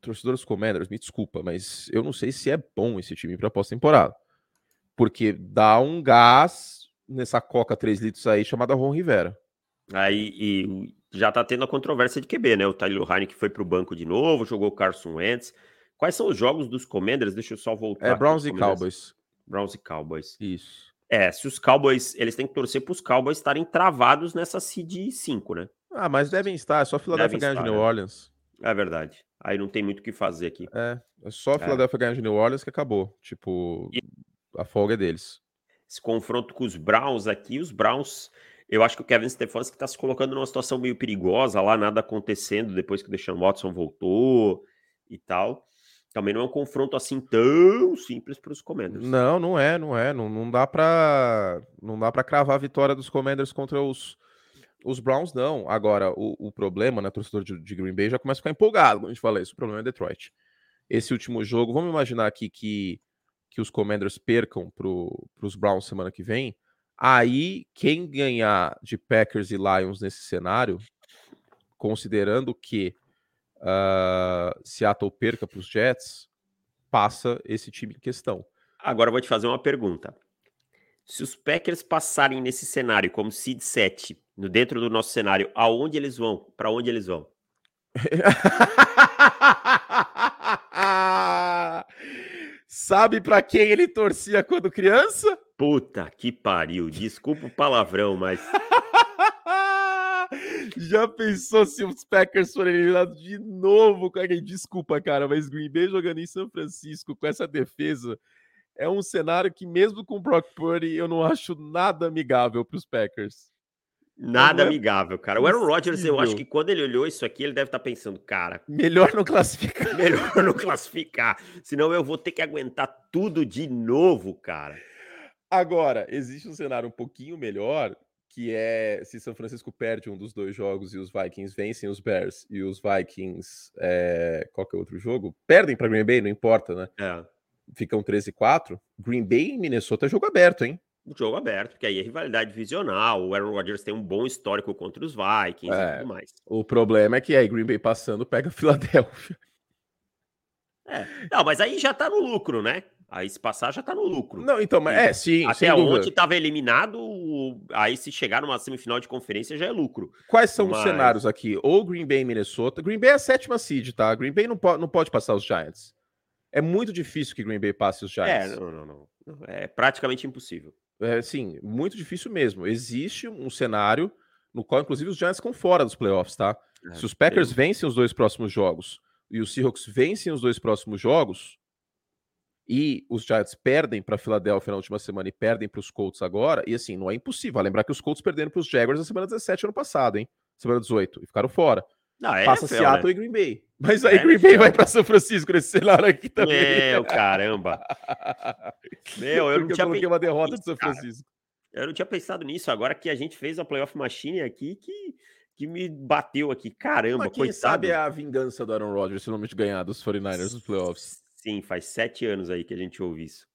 S1: torcedores Commanders, me desculpa, mas eu não sei se é bom esse time para pós-temporada. Porque dá um gás nessa Coca 3 litros aí chamada Ron Rivera.
S2: Aí e já tá tendo a controvérsia de QB, né? O Tyler Heineken foi pro banco de novo, jogou o Carson Wentz. Quais são os jogos dos Commanders? Deixa eu só voltar.
S1: É Browns e. Cowboys.
S2: Browns e Cowboys.
S1: Isso.
S2: É, se os Cowboys, eles têm que torcer para os Cowboys estarem travados nessa seed 5, né?
S1: Ah, mas devem estar, é só Philadelphia ganhar de New
S2: é.
S1: Orleans.
S2: É verdade. Aí não tem muito o que fazer aqui.
S1: É, é só
S2: É.
S1: Philadelphia ganhar de New Orleans que acabou. Tipo,
S2: E-
S1: a folga é deles.
S2: Esse confronto com os Browns aqui, os Browns, eu acho que o Kevin Stefanski está se colocando numa situação meio perigosa lá, nada acontecendo depois que o Deshaun Watson voltou e tal. Também não é um confronto assim tão simples para os Commanders.
S1: Não, não é, não é. Não, não dá pra. Não dá para cravar a vitória dos Commanders contra os, os Browns, não. Agora, o, o problema, né, torcedor de, de Green Bay já começa a ficar empolgado quando a gente fala isso. O problema é Detroit. Esse último jogo, vamos imaginar aqui que, que os Commanders percam para os Browns semana que vem. Aí, quem ganhar de Packers e Lions nesse cenário, considerando que ah, Seattle perca para os Jets, passa esse time em questão.
S2: Agora eu vou te fazer uma pergunta. Se os Packers passarem nesse cenário como seed 7, no dentro do nosso cenário, aonde eles vão? Para onde eles vão? <laughs>
S1: Sabe pra quem ele torcia quando criança?
S2: Puta que pariu. Desculpa o palavrão, mas <laughs>
S1: Já pensou se os Packers forem eliminados de novo? Desculpa, cara, mas Green Bay jogando em São Francisco com essa defesa é um cenário que, mesmo com o Brock Purdy, eu não acho nada amigável para os Packers.
S2: nada
S1: é
S2: amigável, cara. O Aaron Rodgers, eu acho que quando ele olhou isso aqui, ele deve estar pensando, cara,
S1: Melhor não classificar. <laughs>
S2: melhor não classificar, senão eu vou ter que aguentar tudo de novo, cara.
S1: Agora, existe um cenário um pouquinho melhor, que é se São Francisco perde um dos dois jogos e os Vikings vencem os Bears e os Vikings, é, que é o outro jogo? Perdem para Green Bay, não importa, né?
S2: É,
S1: Ficam 13 e 4. Green Bay e Minnesota é jogo aberto, hein?
S2: jogo aberto, porque aí é rivalidade divisional. O Aaron Rodgers tem um bom histórico contra os Vikings
S1: É.
S2: e tudo mais.
S1: O problema é que aí Green Bay passando pega <laughs> Filadélfia.
S2: É. Não, mas aí já tá no lucro, né? Aí se passar já tá no lucro.
S1: Não, então, mas é, sim,
S2: Até onde estava eliminado, aí se chegar numa semifinal de conferência já é lucro.
S1: Quais são os
S2: Mas-
S1: cenários aqui? Ou Green Bay e Minnesota. Green Bay é a sétima seed, tá? Green Bay não, po não pode passar os Giants. É muito difícil que Green Bay passe os
S2: É,
S1: Giants.
S2: não, não, não. Não, É praticamente impossível.
S1: É, sim, muito difícil mesmo. Existe um cenário no qual, inclusive, os Giants ficam fora dos playoffs, tá?
S2: É,
S1: Se os Packers vencem os dois próximos jogos e os Seahawks vencem os dois próximos jogos e os Giants perdem para a Filadélfia na última semana e perdem para os Colts agora, e assim, não é impossível. Lembrar que os Colts perderam para os Jaguars na semana 17 ano passado, hein? Semana 18, e ficaram fora.
S2: Não, é
S1: Passa
S2: NFL,
S1: Seattle
S2: né?
S1: e Green Bay. Mas aí
S2: É
S1: Green Bay
S2: NFL.
S1: vai para São Francisco nesse cenário aqui também.
S2: Meu, caramba. <laughs> Meu, eu não tinha pensado
S1: uma derrota de São
S2: cara.
S1: Francisco.
S2: Eu não tinha pensado nisso. Agora que a gente fez a playoff machine aqui, que, que me bateu aqui. Caramba,
S1: Mas quem
S2: coitado.
S1: sabe é a vingança do Aaron Rodgers finalmente ganhar dos 49ers nos playoffs.
S2: Sim, faz sete anos aí que a gente ouve isso.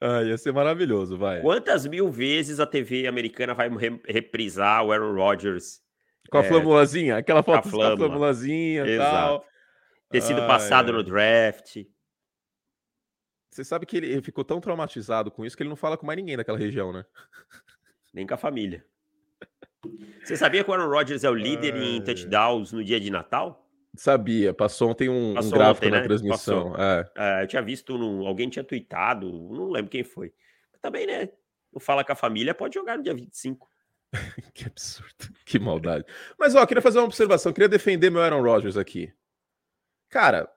S1: Ah, ia ser maravilhoso, vai.
S2: Quantas mil vezes a TV americana vai re- reprisar o Aaron Rodgers
S1: Com a
S2: É,
S1: flâmulazinha, aquela foto com a
S2: flâmula.
S1: flâmulazinha e tal.
S2: ter sido
S1: Ai,
S2: passado
S1: ai.
S2: no draft?
S1: Você sabe que ele, ele ficou tão traumatizado com isso que ele não fala com mais ninguém daquela região, né?
S2: Nem com a família. Você sabia que o Aaron Rodgers é o líder
S1: Ai,
S2: em touchdowns no dia de Natal?
S1: Sabia, passou ontem um, um
S2: Passou
S1: gráfico
S2: ontem,
S1: na
S2: né?
S1: transmissão. É.
S2: É, eu tinha visto, num- alguém tinha tweetado, não lembro quem foi. Mas também, né? Não fala com a família, pode jogar no dia 25. <laughs>
S1: Que absurdo, que maldade. Mas, ó, queria fazer uma observação, queria defender meu Aaron Rodgers aqui. Cara,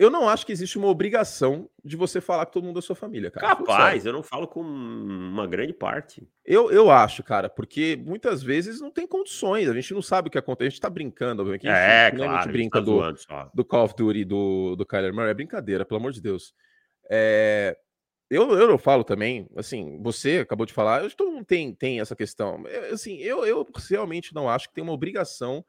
S1: eu não acho que existe uma obrigação de você falar com todo mundo da sua família, cara.
S2: Capaz, eu não falo com uma grande parte.
S1: Eu, eu acho, cara, porque muitas vezes não tem condições, a gente não sabe o que acontece, a gente tá brincando, obviamente, a gente,
S2: É,
S1: nem a
S2: claro,
S1: gente
S2: a gente
S1: brinca
S2: tá
S1: do,
S2: zoando
S1: do Call of Duty do, do Kyler Murray, é brincadeira, pelo amor de Deus. É, eu, eu, eu falo também, assim, você acabou de falar, eu todo mundo tem, tem essa questão. É, Assim, eu, eu realmente não acho que tem uma obrigação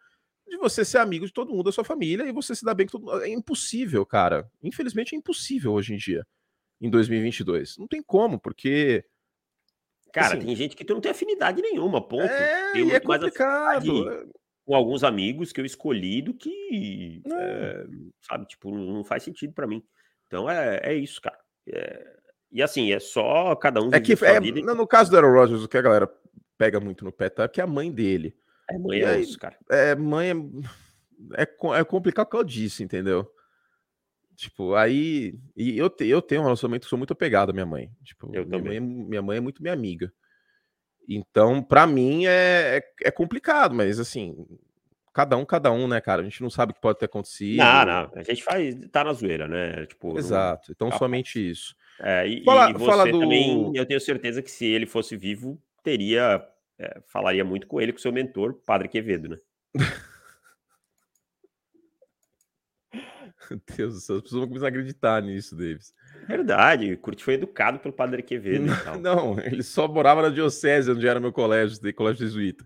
S1: de você ser amigo de todo mundo da sua família e você se dar bem com todo mundo. É impossível, cara. Infelizmente é impossível hoje em dia, em 2022. Não tem como, porque
S2: Cara,
S1: assim,
S2: tem gente que tu não tem afinidade nenhuma, ponto.
S1: é,
S2: Tem
S1: e é complicado.
S2: com alguns amigos que eu escolhi do que,
S1: É.
S2: é, sabe, tipo, não faz sentido pra mim. Então é, é isso, cara. É, e assim, é só cada um
S1: É que é, no no caso do Aaron Rodgers, o que a galera pega muito no pé tá que a mãe dele.
S2: É mãe é isso, cara.
S1: É, mãe é, é, é complicado por causa disso, entendeu? Tipo, aí. E eu, te- eu tenho um relacionamento, sou muito apegado à minha mãe. Tipo,
S2: Eu
S1: minha
S2: também.
S1: mãe, minha mãe é muito minha amiga. Então, para mim é, é, é, complicado, mas assim, cada um, cada um, né, cara? A gente não sabe o que pode ter acontecido.
S2: Não, não, a gente faz, tá na zoeira, né? Tipo,
S1: Exato, não... então somente isso.
S2: É, e, fala, e você fala do... também, eu tenho certeza que se ele fosse vivo, teria, é, falaria muito com ele, com seu mentor, Padre Quevedo, né?
S1: Meu <laughs> Deus do céu, as pessoas vão começar a acreditar nisso, Davis.
S2: Verdade, Curti foi educado pelo Padre Quevedo.
S1: Não, <laughs> não, ele só morava na diocese, onde era meu colégio, de colégio jesuíta.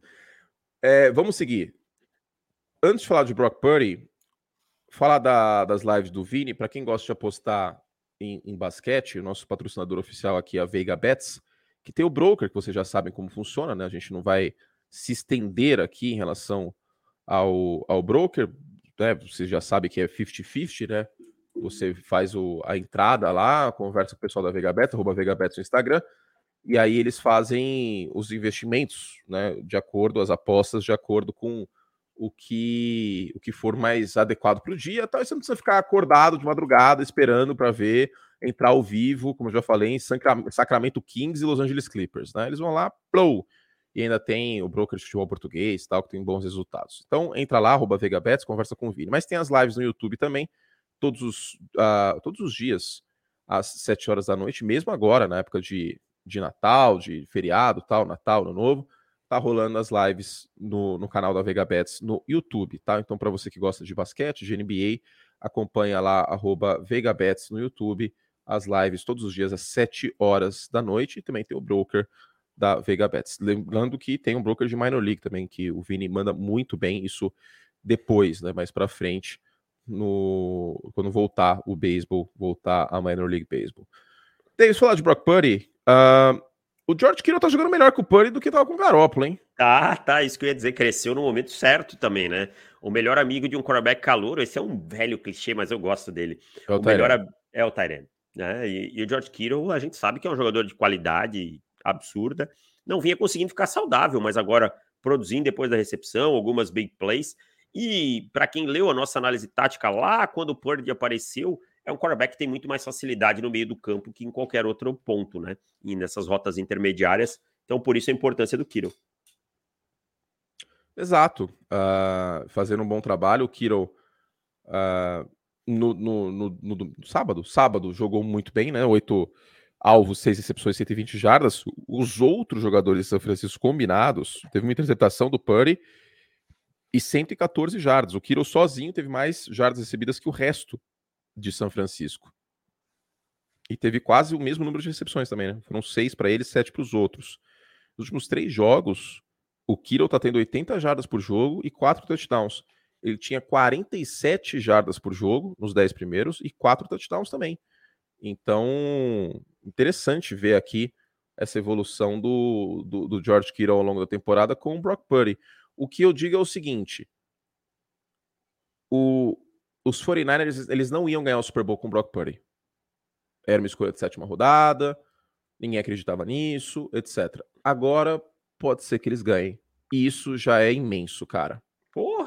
S1: É, vamos seguir. Antes de falar de Brock Purdy, falar da, das lives do Vini, para quem gosta de apostar em, em, basquete, o nosso patrocinador oficial aqui é a Veiga Bets, que tem o broker, que vocês já sabem como funciona, né? A gente não vai se estender aqui em relação ao, ao broker, né? Você já sabe que é 50-50, né? Você faz o, a entrada lá, conversa com o pessoal da Vega Beta, arroba Vega Beta no Instagram, e aí eles fazem os investimentos, né? De acordo, as apostas, de acordo com o que o que for mais adequado para o dia, tal, e você não precisa ficar acordado de madrugada esperando para ver entrar ao vivo, como eu já falei, em Sacramento Kings e Los Angeles Clippers, né? Eles vão lá, plou, e ainda tem o broker de futebol português, tal, que tem bons resultados. Então entra lá, arroba VegaBets, conversa com o Vini. Mas tem as lives no YouTube também, todos os, uh, todos os dias, às 7 horas da noite, mesmo agora, na época de, de Natal, de feriado, tal, Natal, no Novo, tá rolando as lives no, no canal da VegaBets no YouTube, tá? Então, para você que gosta de basquete, de NBA, acompanha lá, arroba VegaBets no YouTube, as lives todos os dias às 7 horas da noite, e também tem o broker da VegaBets. Lembrando que tem um broker de minor league também, que o Vini manda muito bem, isso depois, né, mais para frente, no quando voltar o beisebol, voltar a minor league baseball. Davis, falar de Brock Purdy, uh, o George Kittle tá jogando melhor com o Purdy do que tava com o Garoppolo, hein?
S2: Tá, tá, isso que eu ia dizer, cresceu no momento certo também, né? O melhor amigo de um quarterback calouro, esse é um velho clichê, mas eu gosto dele. É o, o melhor é o Tyrene, né? E, e, o George Kittle, a gente sabe que é um jogador de qualidade absurda, não vinha conseguindo ficar saudável, mas agora produzindo depois da recepção, algumas big plays. E para quem leu a nossa análise tática lá, quando o Purdy apareceu, é um quarterback que tem muito mais facilidade no meio do campo que em qualquer outro ponto, né? E nessas rotas intermediárias. Então, por isso a importância do Kiro.
S1: Exato. Uh, fazendo um bom trabalho. O Kiro uh, no, no, no, no, sábado, sábado jogou muito bem, né? Oito alvos, seis recepções, 120 jardas. Os outros jogadores de São Francisco combinados, teve uma interceptação do Purdy e 114 jardas. O Kiro sozinho teve mais jardas recebidas que o resto de São Francisco. E teve quase o mesmo número de recepções também, né? Foram seis para ele, sete para os outros. Nos últimos três jogos, o Kiro tá tendo 80 jardas por jogo e quatro touchdowns. Ele tinha 47 jardas por jogo nos 10 primeiros e quatro touchdowns também. Então, interessante ver aqui essa evolução do, do, do George Kittle ao longo da temporada com o Brock Purdy. O que eu digo é o seguinte: o, os 49ers eles não iam ganhar o Super Bowl com o Brock Purdy. Era uma escolha de sétima rodada, ninguém acreditava nisso, etc. Agora pode ser que eles ganhem. E isso já é imenso, cara.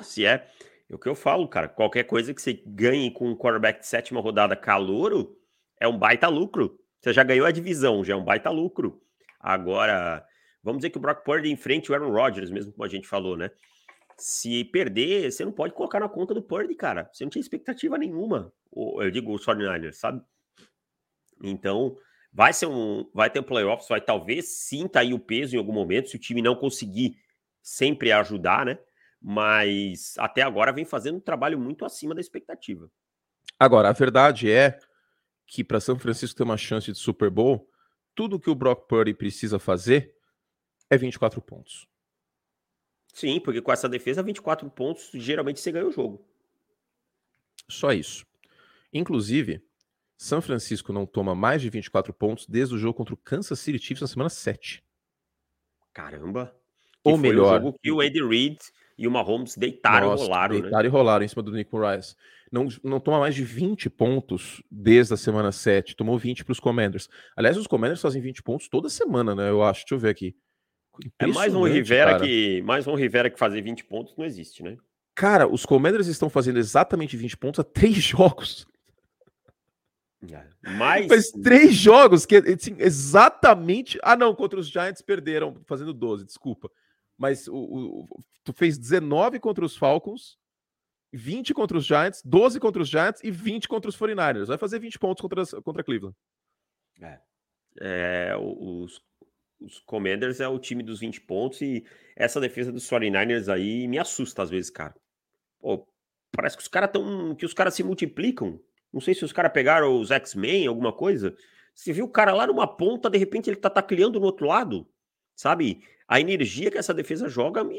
S2: Se é. É o que eu falo, cara. Qualquer coisa que você ganhe com um quarterback de sétima rodada calouro é um baita lucro. Você já ganhou a divisão, já é um baita lucro. Agora, Vamos dizer que o Brock Purdy enfrente o Aaron Rodgers, mesmo como a gente falou, né? Se perder, você não pode colocar na conta do Purdy, cara. Você não tinha expectativa nenhuma. Eu digo o 49 sabe? Então, vai ser um. Vai ter um playoffs, vai talvez sinta aí o peso em algum momento, se o time não conseguir sempre ajudar, né? Mas até agora vem fazendo um trabalho muito acima da expectativa.
S1: Agora, a verdade é que para São Francisco ter uma chance de Super Bowl, tudo que o Brock Purdy precisa fazer é 24 pontos.
S2: Sim, porque com essa defesa, 24 pontos, geralmente você ganha o jogo.
S1: Só isso. Inclusive, São Francisco não toma mais de 24 pontos desde o jogo contra o Kansas City Chiefs na semana 7.
S2: Caramba.
S1: Ou melhor.
S2: O jogo que o Eddie Reed e o Mahomes deitaram
S1: Nossa,
S2: e rolaram.
S1: Né? Deitaram
S2: né?
S1: e rolaram em cima do Nick Rice. Não, não toma mais de 20 pontos desde a semana 7. Tomou 20 para os Commanders. Aliás, os Commanders fazem 20 pontos toda semana, né? Eu acho. Deixa eu ver aqui.
S2: É mais um Rivera cara. que mais um Rivera que fazer 20 pontos não existe, né?
S1: Cara, os Commanders estão fazendo exatamente 20 pontos a três <laughs> jogos. É. Mas três jogos que assim, exatamente. Ah, não, contra os Giants perderam, fazendo 12, desculpa. Mas o, o, tu fez 19 contra os Falcons, 20 contra os Giants, 12 contra os Giants e 20 contra os 49ers. Vai fazer 20 pontos contra, contra Cleveland.
S2: É. é os, os Commanders é o time dos 20 pontos e essa defesa dos 49ers aí me assusta às vezes, cara. Pô, parece que os caras estão. que os caras se multiplicam. Não sei se os caras pegaram os X-Men, alguma coisa. Você viu o cara lá numa ponta, de repente ele tá tacleando no outro lado. Sabe? A energia que essa defesa joga me...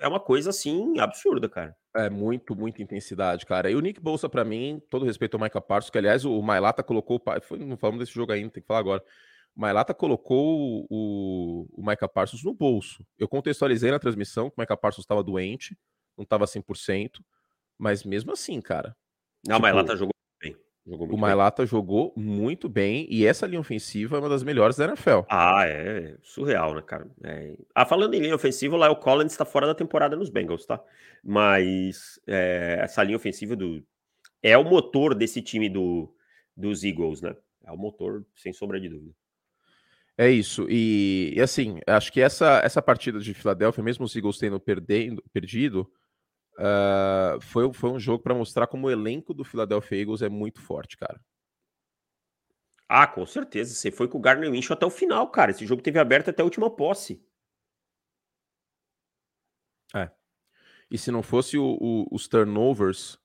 S2: é uma coisa assim absurda, cara.
S1: É muito, muita intensidade, cara. E o Nick Bolsa, para mim, todo respeito ao Micah Parsons, que aliás o Mailata colocou. Foi, não falamos desse jogo ainda, tem que falar agora. O Mailata colocou o, o Micah Parsons no bolso. Eu contextualizei na transmissão que o Micah Parsons estava doente, não estava 100%, mas mesmo assim, cara.
S2: Não, tipo, o Mailata jogou
S1: Jogou o Mailata jogou muito bem e essa linha ofensiva é uma das melhores da NFL.
S2: Ah, é surreal, né, cara? É... Ah, falando em linha ofensiva, o Lyle Collins está fora da temporada nos Bengals, tá? Mas é, essa linha ofensiva do é o motor desse time do, dos Eagles, né? É o motor, sem sombra de dúvida.
S1: É isso. E, e assim, acho que essa, essa partida de Filadélfia, mesmo os Eagles tendo perdendo, perdido, Uh, foi, foi um jogo para mostrar como o elenco do Philadelphia Eagles é muito forte, cara.
S2: Ah, com certeza. Você foi com o Gardner Minshew até o final, cara. Esse jogo teve aberto até a última posse.
S1: É. E se não fosse o, o, os turnovers,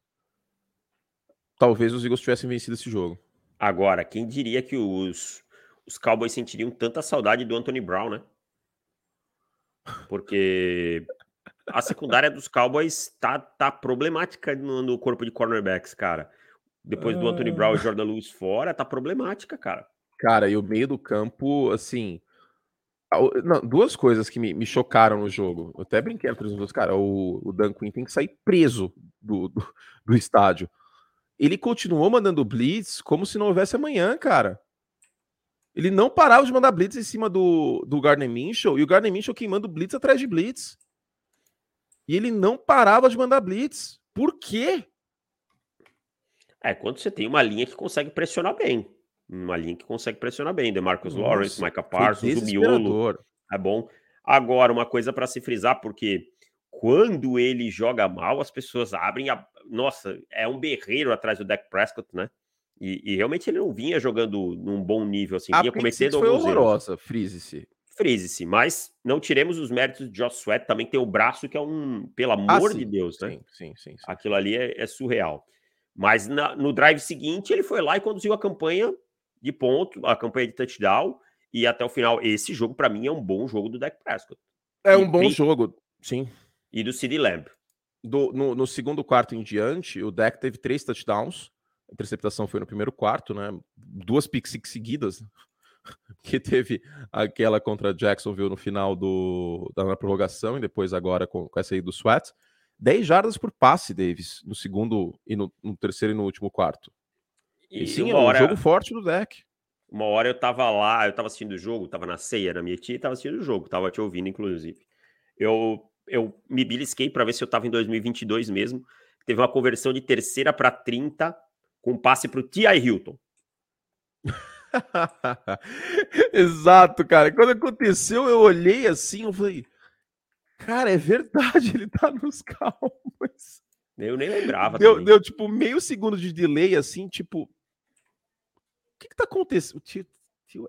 S1: talvez os Eagles tivessem vencido esse jogo.
S2: Agora, quem diria que os, os Cowboys sentiriam tanta saudade do Anthony Brown, né? Porque a secundária dos Cowboys tá, tá problemática no, no corpo de cornerbacks, cara. Depois do Anthony Brown e ah. Jordan Lewis fora, tá problemática, cara.
S1: Cara, e o meio do campo, assim. Não, duas coisas que me, me, chocaram no jogo. Eu até brinquei entre os dois, cara. O, o Dan Quinn tem que sair preso do, do, do estádio. Ele continuou mandando blitz como se não houvesse amanhã, cara. Ele não parava de mandar blitz em cima do, do Gardner Minshew e o Gardner Minshew queimando blitz atrás de blitz. E ele não parava de mandar blitz. Por quê?
S2: É, quando você tem uma linha que consegue pressionar bem. Uma linha que consegue pressionar bem. DeMarcus Nossa, Lawrence, Micah Parsons, o Miolo. É bom. Agora, uma coisa para se frisar, porque quando ele joga mal, as pessoas abrem a. Nossa, é um berreiro atrás do Dak Prescott, né? E, e realmente ele não vinha jogando num bom nível, assim, a vinha cometendo
S1: foi horrorosa, frise-se
S2: frise-se, mas não tiremos os méritos de Josh Sweat, também tem o braço que é um, pelo ah, amor ah, de Deus, né? Sim, sim, sim. sim. Aquilo ali é, é surreal. Mas na, no drive seguinte, ele foi lá e conduziu a campanha de ponto, a campanha de touchdown, e até o final. Esse jogo, para mim, é um bom jogo do Dak Prescott.
S1: É um bom jogo, sim.
S2: E do CD Lamb.
S1: Do, no, no, segundo quarto em diante, o Dak teve três touchdowns. A interceptação foi no primeiro quarto, né? Duas pick seguidas <laughs> que teve aquela contra Jacksonville no final do, da prorrogação e depois agora com, com essa aí do Sweat. 10 jardas por passe, Davis, no segundo e no, no terceiro e no último quarto. E, e sim, é um hora, jogo forte do deck.
S2: Uma hora eu tava lá, eu tava assistindo o jogo, tava na ceia na minha tia e tava assistindo o jogo, tava te ouvindo, inclusive. Eu, eu me belisquei para ver se eu tava em 2022 mesmo. Teve uma conversão de terceira para 30 com passe pro T.I. Hilton. <laughs> <laughs>
S1: Exato, cara. Quando aconteceu, eu olhei assim, eu falei, cara, é verdade, <laughs> ele tá nos calmos.
S2: Eu nem lembrava.
S1: Deu, deu, tipo meio segundo de delay, assim, tipo, o que que tá acontecendo?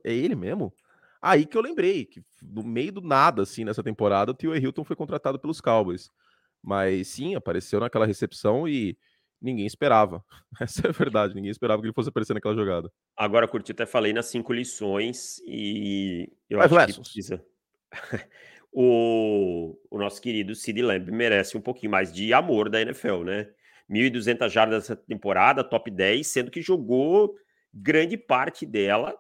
S1: É ele mesmo? Aí que eu lembrei que no meio do nada, assim, nessa temporada, o Tio Hilton foi contratado pelos Cowboys. Mas sim, apareceu naquela recepção e ninguém esperava. <laughs> Essa é a verdade, ninguém esperava que ele fosse aparecer naquela jogada.
S2: Agora, Curti, até falei nas cinco lições e eu Five acho lessons. que precisa. <laughs> o, o nosso querido Sid Lamb merece um pouquinho mais de amor da NFL, né? 1.200 jardas essa temporada, top 10, sendo que jogou grande parte dela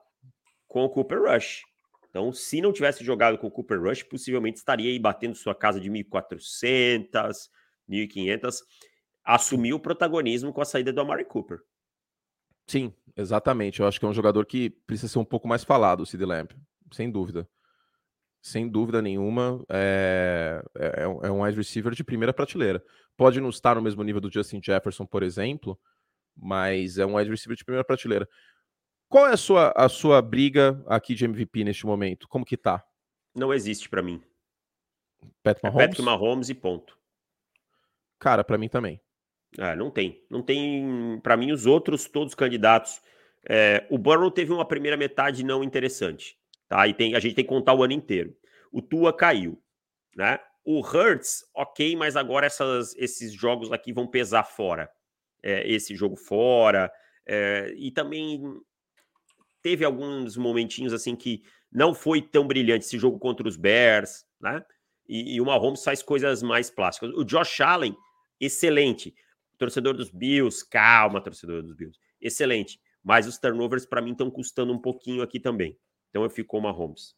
S2: com o Cooper Rush. Então, se não tivesse jogado com o Cooper Rush, possivelmente estaria aí batendo sua casa de 1.400, 1.500 assumiu o protagonismo com a saída do Amari Cooper.
S1: Sim, exatamente. Eu acho que é um jogador que precisa ser um pouco mais falado, o Sid Lamp, sem dúvida. Sem dúvida nenhuma, é, é, é um wide receiver de primeira prateleira. Pode não estar no mesmo nível do Justin Jefferson, por exemplo, mas é um wide receiver de primeira prateleira. Qual é a sua, a sua briga aqui de MVP neste momento? Como que tá?
S2: Não existe para mim.
S1: Pat Mahomes?
S2: É Patrick Mahomes e ponto.
S1: Cara, para mim também.
S2: Ah, não tem. Não tem. Para mim, os outros, todos candidatos. É, o Burrow teve uma primeira metade não interessante. Tá? E tem, a gente tem que contar o ano inteiro. O Tua caiu. Né? O Hurts, ok, mas agora essas, esses jogos aqui vão pesar fora. É, esse jogo fora. É, e também teve alguns momentinhos assim que não foi tão brilhante esse jogo contra os Bears, né? E, e o Mahomes faz coisas mais plásticas. O Josh Allen, excelente. Torcedor dos Bills, calma, torcedor dos Bills. Excelente. Mas os turnovers, para mim, estão custando um pouquinho aqui também. Então eu fico com o Mahomes.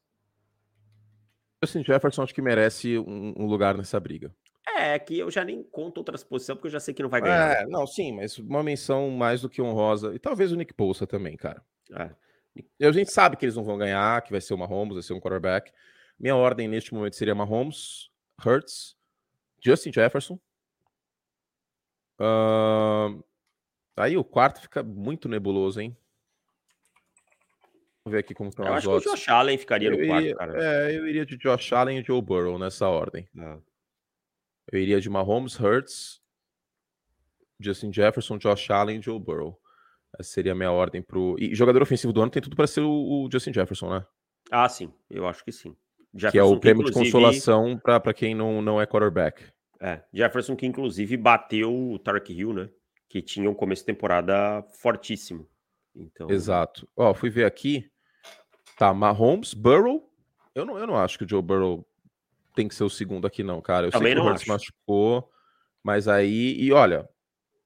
S1: Assim, Jefferson acho que merece um, um, lugar nessa briga.
S2: É, que eu já nem conto outras posições, porque eu já sei que não vai ganhar.
S1: É, não, sim, mas uma menção mais do que honrosa. E talvez o Nick Bolsa também, cara. É. E a gente sabe que eles não vão ganhar, que vai ser o Mahomes, vai ser um quarterback. Minha ordem neste momento seria Mahomes, Hurts, Justin Jefferson. Uh, aí o quarto fica muito nebuloso, hein? Vamos ver aqui como estão
S2: eu as acho odds. que o Josh Allen ficaria eu no quarto,
S1: iria,
S2: cara.
S1: É, eu iria de Josh Allen e Joe Burrow nessa ordem. É. Eu iria de Mahomes, Hurts, Justin Jefferson, Josh Allen e Joe Burrow. Essa seria a minha ordem pro. E jogador ofensivo do ano tem tudo para ser o, o, Justin Jefferson, né?
S2: Ah, sim, eu acho que sim.
S1: Jefferson, que é o prêmio de consolação para quem não, não é quarterback.
S2: É, Jefferson que inclusive bateu o Tark Hill, né? Que tinha um começo de temporada fortíssimo. Então...
S1: Exato. Ó, fui ver aqui. Tá, Mahomes, Burrow. Eu não, eu não acho que o Joe Burrow tem que ser o segundo aqui, não, cara. Eu
S2: Também
S1: sei que
S2: o
S1: Hurts machucou, mas aí. E olha,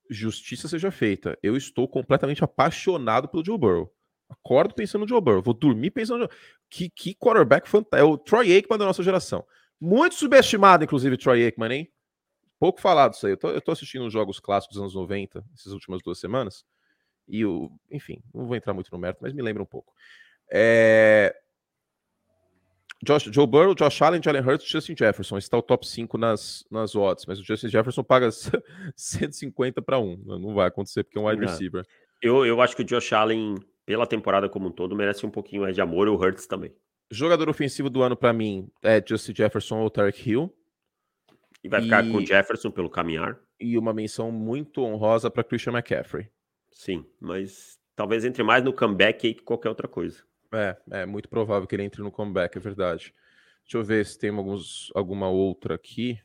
S1: justiça seja feita. Eu estou completamente apaixonado pelo Joe Burrow. Acordo pensando no Joe Burrow. Vou dormir pensando no que, que quarterback fantástico. É o Troy Aikman da nossa geração. Muito subestimado, inclusive, Troy Aikman, hein? Pouco falado isso aí. Eu tô, eu tô assistindo os jogos clássicos dos anos 90, essas últimas duas semanas. E o. Enfim, não vou entrar muito no mérito, mas me lembra um pouco. É... Josh, Joe Burrow, Josh Allen, Jalen Hurts, Justin Jefferson. Está o top 5 nas, nas odds, mas o Justin Jefferson paga 150 para 1. Não vai acontecer porque é um wide receiver.
S2: Eu, eu acho que o Josh Allen, pela temporada como um todo, merece um pouquinho mais de amor e o Hurts também.
S1: Jogador ofensivo do ano para mim é Justin Jefferson ou Tarek Hill.
S2: E vai ficar com o Jefferson pelo caminhar.
S1: E uma menção muito honrosa para Christian McCaffrey.
S2: Sim, mas talvez entre mais no comeback aí que qualquer outra coisa.
S1: É, é muito provável que ele entre no comeback, é verdade. Deixa eu ver se tem alguns, alguma outra aqui.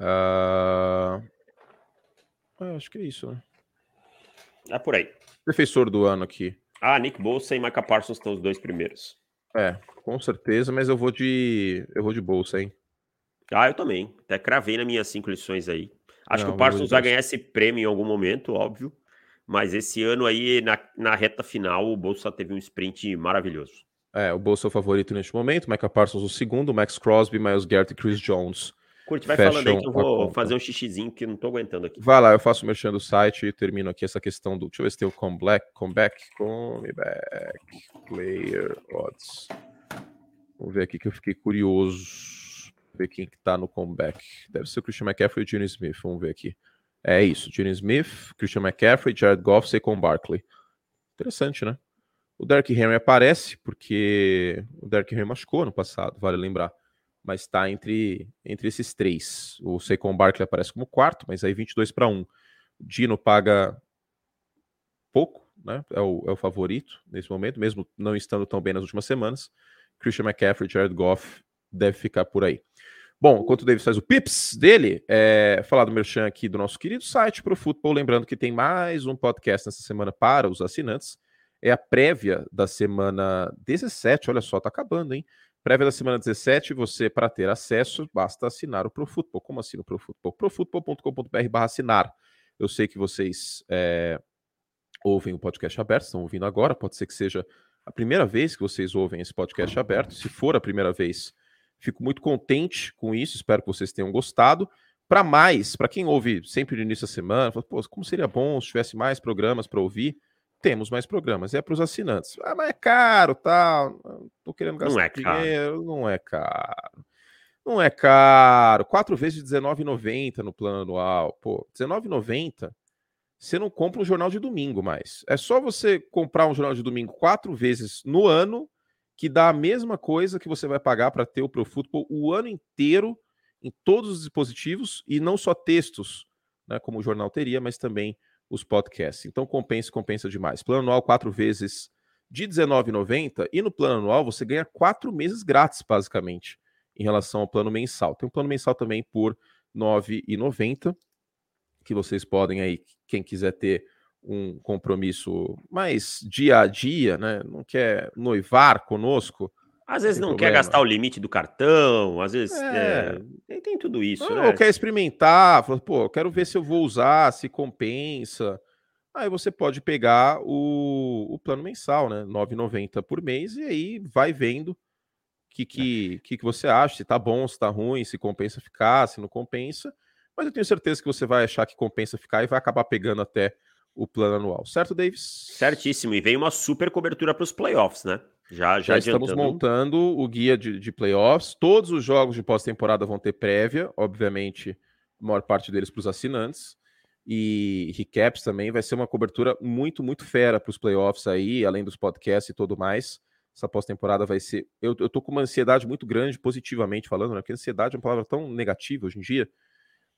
S1: Uh... É, acho que é isso, né?
S2: É por aí.
S1: Defensor do ano aqui.
S2: Ah, Nick Bolsa e Micah Parsons estão os dois primeiros.
S1: É, com certeza, mas eu vou de. Eu vou de bolsa, hein?
S2: Ah, eu também. Até cravei nas minhas cinco lições aí. Acho Não, que o Parsons vai ganhar esse prêmio em algum momento, óbvio. Mas esse ano aí, na, na reta final, o Bolsa teve um sprint maravilhoso.
S1: É, o Bolsa é o favorito neste momento, Micah Parsons o segundo, Max Crosby, Miles Garrett e Chris Jones.
S2: Curte, vai falando aí que eu vou fazer um xixizinho que eu não tô aguentando aqui.
S1: Vai lá, eu faço o merchan do site e termino aqui essa questão do. Deixa eu ver se tem o comeback, comeback, comeback, player odds. Vamos ver aqui que eu fiquei curioso. Ver quem que tá no comeback. Deve ser o Christian McCaffrey e o Gene Smith. Vamos ver aqui. É isso, Gene Smith, Christian McCaffrey, Jared Goff, Saquon Barkley. Interessante, né? O Derrick Henry aparece porque o Derrick Henry machucou no passado, vale lembrar. Mas está entre, entre esses três. O Saquon Barkley aparece como quarto, mas aí 22 para 1. O Dino paga pouco, né? É o, é o favorito nesse momento, mesmo não estando tão bem nas últimas semanas. Christian McCaffrey, Jared Goff deve ficar por aí. Bom, enquanto o Davis faz o pips dele, é, falar do merchan aqui do nosso querido site Pro Futebol, lembrando que tem mais um podcast nessa semana para os assinantes. É a prévia da semana 17, olha só, tá acabando, hein? Prévia da semana 17, você, para ter acesso, basta assinar o Pro Futebol. Como assina o Pro Futebol? profutbol.com.br barra assinar. Eu sei que vocês é, ouvem o podcast aberto, estão ouvindo agora, pode ser que seja a primeira vez que vocês ouvem esse podcast aberto. Se for a primeira vez, Fico muito contente com isso, espero que vocês tenham gostado. Para mais, para quem ouve sempre no início da semana, fala, Pô, como seria bom se tivesse mais programas para ouvir? Temos mais programas, é para os assinantes. Ah, mas é caro, tal. Tá? Tô querendo gastar não é dinheiro, não é caro. Não é caro. Quatro vezes R$19,90 no plano anual. Pô, R$19,90 você não compra um jornal de domingo mais. É só você comprar um jornal de domingo quatro vezes no ano, que dá a mesma coisa que você vai pagar para ter o Pro Football o ano inteiro em todos os dispositivos e não só textos, né, como o jornal teria, mas também os podcasts. Então compensa, compensa demais. Plano anual quatro vezes de R$19,90 e no plano anual você ganha quatro meses grátis, basicamente, em relação ao plano mensal. Tem um plano mensal também por R$9,90 que vocês podem aí, quem quiser ter um compromisso mais dia a dia, né? Não quer noivar conosco.
S2: Às vezes não problema. quer gastar o limite do cartão, às vezes é. É, tem, tudo isso. Não,
S1: né? Ou quer experimentar, fala, pô, quero ver se eu vou usar, se compensa. Aí você pode pegar o, o plano mensal, né? R$ 9,90 por mês, e aí vai vendo o que, que, que, que você acha, se tá bom, se tá ruim, se compensa ficar, se não compensa mas eu tenho certeza que você vai achar que compensa ficar e vai acabar pegando até o plano anual, certo, Davis?
S2: Certíssimo, e vem uma super cobertura para os playoffs, né?
S1: Já, já, já estamos montando o guia de, de playoffs. Todos os jogos de pós-temporada vão ter prévia, obviamente, a maior parte deles para os assinantes. E recaps também vai ser uma cobertura muito, muito fera para os playoffs aí, além dos podcasts e tudo mais. Essa pós-temporada vai ser. Eu, eu tô com uma ansiedade muito grande, positivamente falando, né? Porque ansiedade é uma palavra tão negativa hoje em dia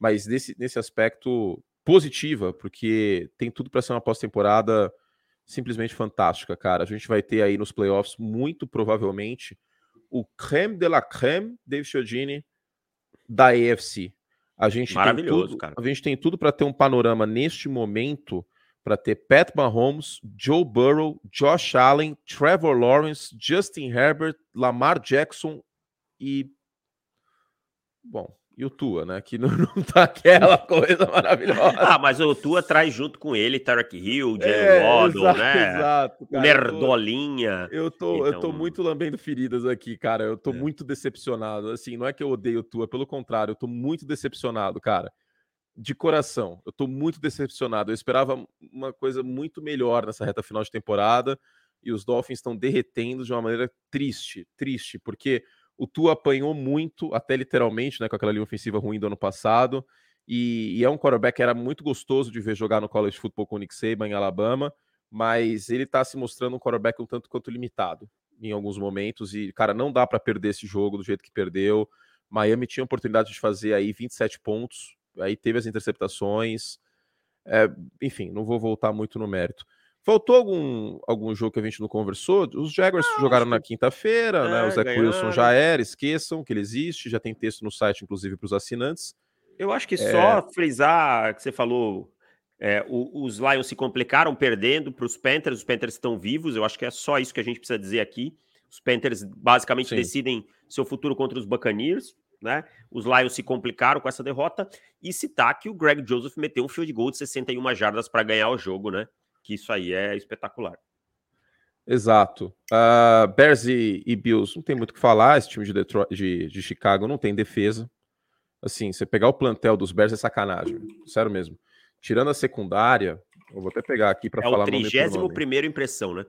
S1: mas nesse, nesse aspecto positiva, porque tem tudo para ser uma pós-temporada simplesmente fantástica, cara. A gente vai ter aí nos playoffs, muito provavelmente, o creme de la creme, David Chiodini, da AFC. A gente Maravilhoso, tudo, cara. A gente tem tudo para ter um panorama neste momento para ter Pat Mahomes, Joe Burrow, Josh Allen, Trevor Lawrence, Justin Herbert, Lamar Jackson e bom, e o Tua, né? Que não, <laughs> não tá aquela coisa maravilhosa.
S2: ah, mas o Tua traz junto com ele Tarek Hill, Jalen é, Waddle, exato, né? Exato, cara, Nerdolinha.
S1: Eu tô, então... eu tô então muito lambendo feridas aqui, cara. Eu tô é. muito decepcionado. Assim, não é que eu odeio o Tua, pelo contrário, eu tô muito decepcionado, cara. De coração, eu tô muito decepcionado. Eu esperava uma coisa muito melhor nessa reta final de temporada e os Dolphins estão derretendo de uma maneira triste, triste, porque o Tua apanhou muito, até literalmente, né, com aquela linha ofensiva ruim do ano passado. E, e, é um quarterback que era muito gostoso de ver jogar no college football com o Nick Saban em Alabama, mas ele está se mostrando um quarterback um tanto quanto limitado em alguns momentos. E, cara, não dá para perder esse jogo do jeito que perdeu. Miami tinha a oportunidade de fazer aí 27 pontos, aí teve as interceptações. É, enfim, não vou voltar muito no mérito. Faltou algum, algum jogo que a gente não conversou? Os Jaguars não, jogaram na quinta-feira, é, né? O Zach Wilson já era, esqueçam que ele existe, já tem texto no site, inclusive, para os assinantes.
S2: Eu acho que é... só frisar que você falou, é, o, os Lions se complicaram perdendo para os Panthers, os Panthers estão vivos, eu acho que é só isso que a gente precisa dizer aqui. Os Panthers basicamente Sim. decidem seu futuro contra os Buccaneers, né? Os Lions se complicaram com essa derrota e citar que o Greg Joseph meteu um field goal de 61 jardas para ganhar o jogo, né? Que isso aí é espetacular.
S1: Exato. Uh, Bears e, e, Bills não tem muito o que falar. Esse time de, Detroit, de, de, Chicago não tem defesa. Assim, você pegar o plantel dos Bears é sacanagem. Sério mesmo. Tirando a secundária, eu vou até pegar aqui para é falar
S2: o 31 primeiro impressão, né?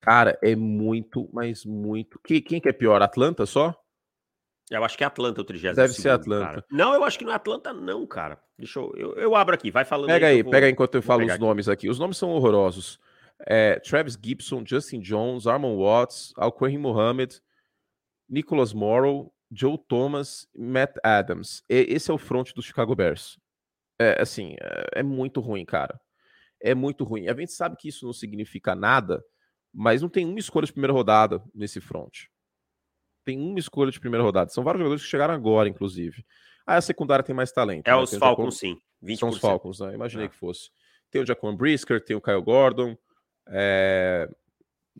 S1: Cara, é muito, mas muito. Que, quem que é pior? Atlanta só?
S2: Eu acho que é Atlanta o 30
S1: Deve ser Atlanta.
S2: Cara. Não, eu acho que não é Atlanta, não, cara. Deixa eu. Eu, eu abro aqui, vai falando.
S1: Pega aí, aí vou, pega enquanto eu falo os aqui. nomes aqui. Os nomes são horrorosos. É, Travis Gibson, Justin Jones, Armon Watts, Alquerri Mohamed, Nicholas Morrow, Joe Thomas, Matt Adams. E, esse é o front do Chicago Bears. É, assim, é, é muito ruim, cara. É muito ruim. A gente sabe que isso não significa nada, mas não tem uma escolha de primeira rodada nesse front tem uma escolha de primeira rodada. São vários jogadores que chegaram agora, inclusive. Aí a secundária tem mais talento.
S2: É né? os Falcons, sim.
S1: 20%. São os Falcons, né? Imaginei ah. que fosse. Tem o Jaquan Brisker, tem o Kyle Gordon. É...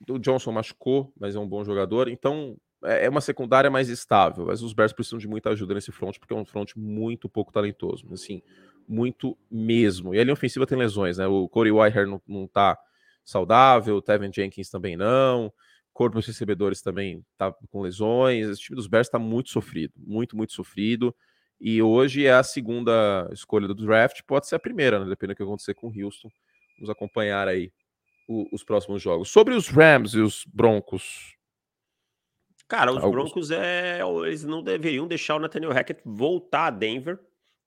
S1: O Johnson machucou, mas é um bom jogador. Então, é, é uma secundária mais estável. Mas os Bears precisam de muita ajuda nesse front, porque é um front muito pouco talentoso. Assim, muito mesmo. E a linha ofensiva tem lesões, né? O Corey Whitehair não, não tá saudável, o Tevin Jenkins também não corpo dos recebedores também tá com lesões. Esse time dos Bears está muito sofrido, muito, muito sofrido. E hoje é a segunda escolha do draft, pode ser a primeira, né? Dependendo do que acontecer com o Houston. Vamos acompanhar aí o, os próximos jogos. Sobre os Rams e os Broncos.
S2: Cara, os Alguns... Broncos é. Eles não deveriam deixar o Nathaniel Hackett voltar a Denver.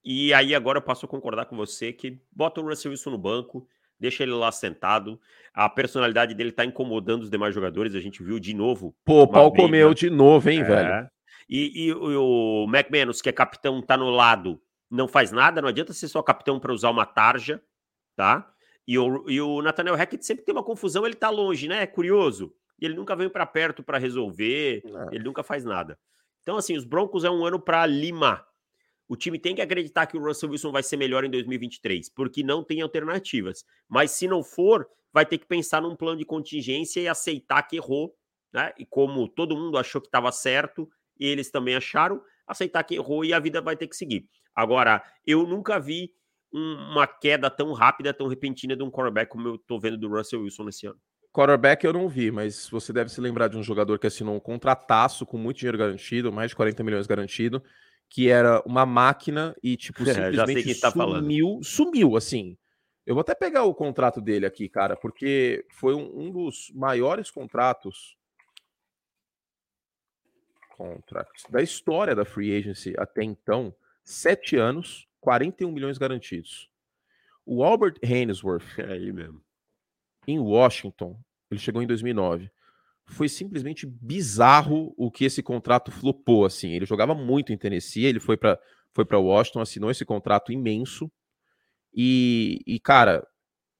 S2: E aí agora eu passo a concordar com você que bota o Russell Wilson no banco, deixa ele lá sentado. A personalidade dele tá incomodando os demais jogadores, a gente viu de novo.
S1: Pô, o pau comeu de novo, hein, é. velho?
S2: E, e, o McManus, que é capitão, tá no lado, não faz nada, não adianta ser só capitão para usar uma tarja, tá? E o, e o Nathaniel Hackett sempre tem uma confusão, ele tá longe, né? É curioso. Ele nunca vem para perto para resolver, não. ele nunca faz nada. Então, assim, os Broncos é um ano para limar. O time tem que acreditar que o Russell Wilson vai ser melhor em 2023, porque não tem alternativas. Mas se não for, vai ter que pensar num plano de contingência e aceitar que errou, né? E como todo mundo achou que estava certo, e eles também acharam, aceitar que errou e a vida vai ter que seguir. Agora, eu nunca vi uma queda tão rápida, tão repentina de um quarterback como eu tô vendo do Russell Wilson nesse ano.
S1: Quarterback eu não vi, mas você deve se lembrar de um jogador que assinou um contrataço com muito dinheiro garantido, mais de 40 milhões garantido, que era uma máquina e, tipo, <laughs> simplesmente é, tá sumiu, falando. sumiu, assim. Eu vou até pegar o contrato dele aqui, cara, porque foi um, um dos maiores contratos contratos da história da free agency até então. Sete anos, 41 milhões garantidos. O Albert Hainsworth,
S2: é aí mesmo
S1: em Washington, ele chegou em 2009. Foi simplesmente bizarro o que esse contrato flopou assim. Ele jogava muito em Tennessee, ele foi para foi para Washington, assinou esse contrato imenso. E, e, cara,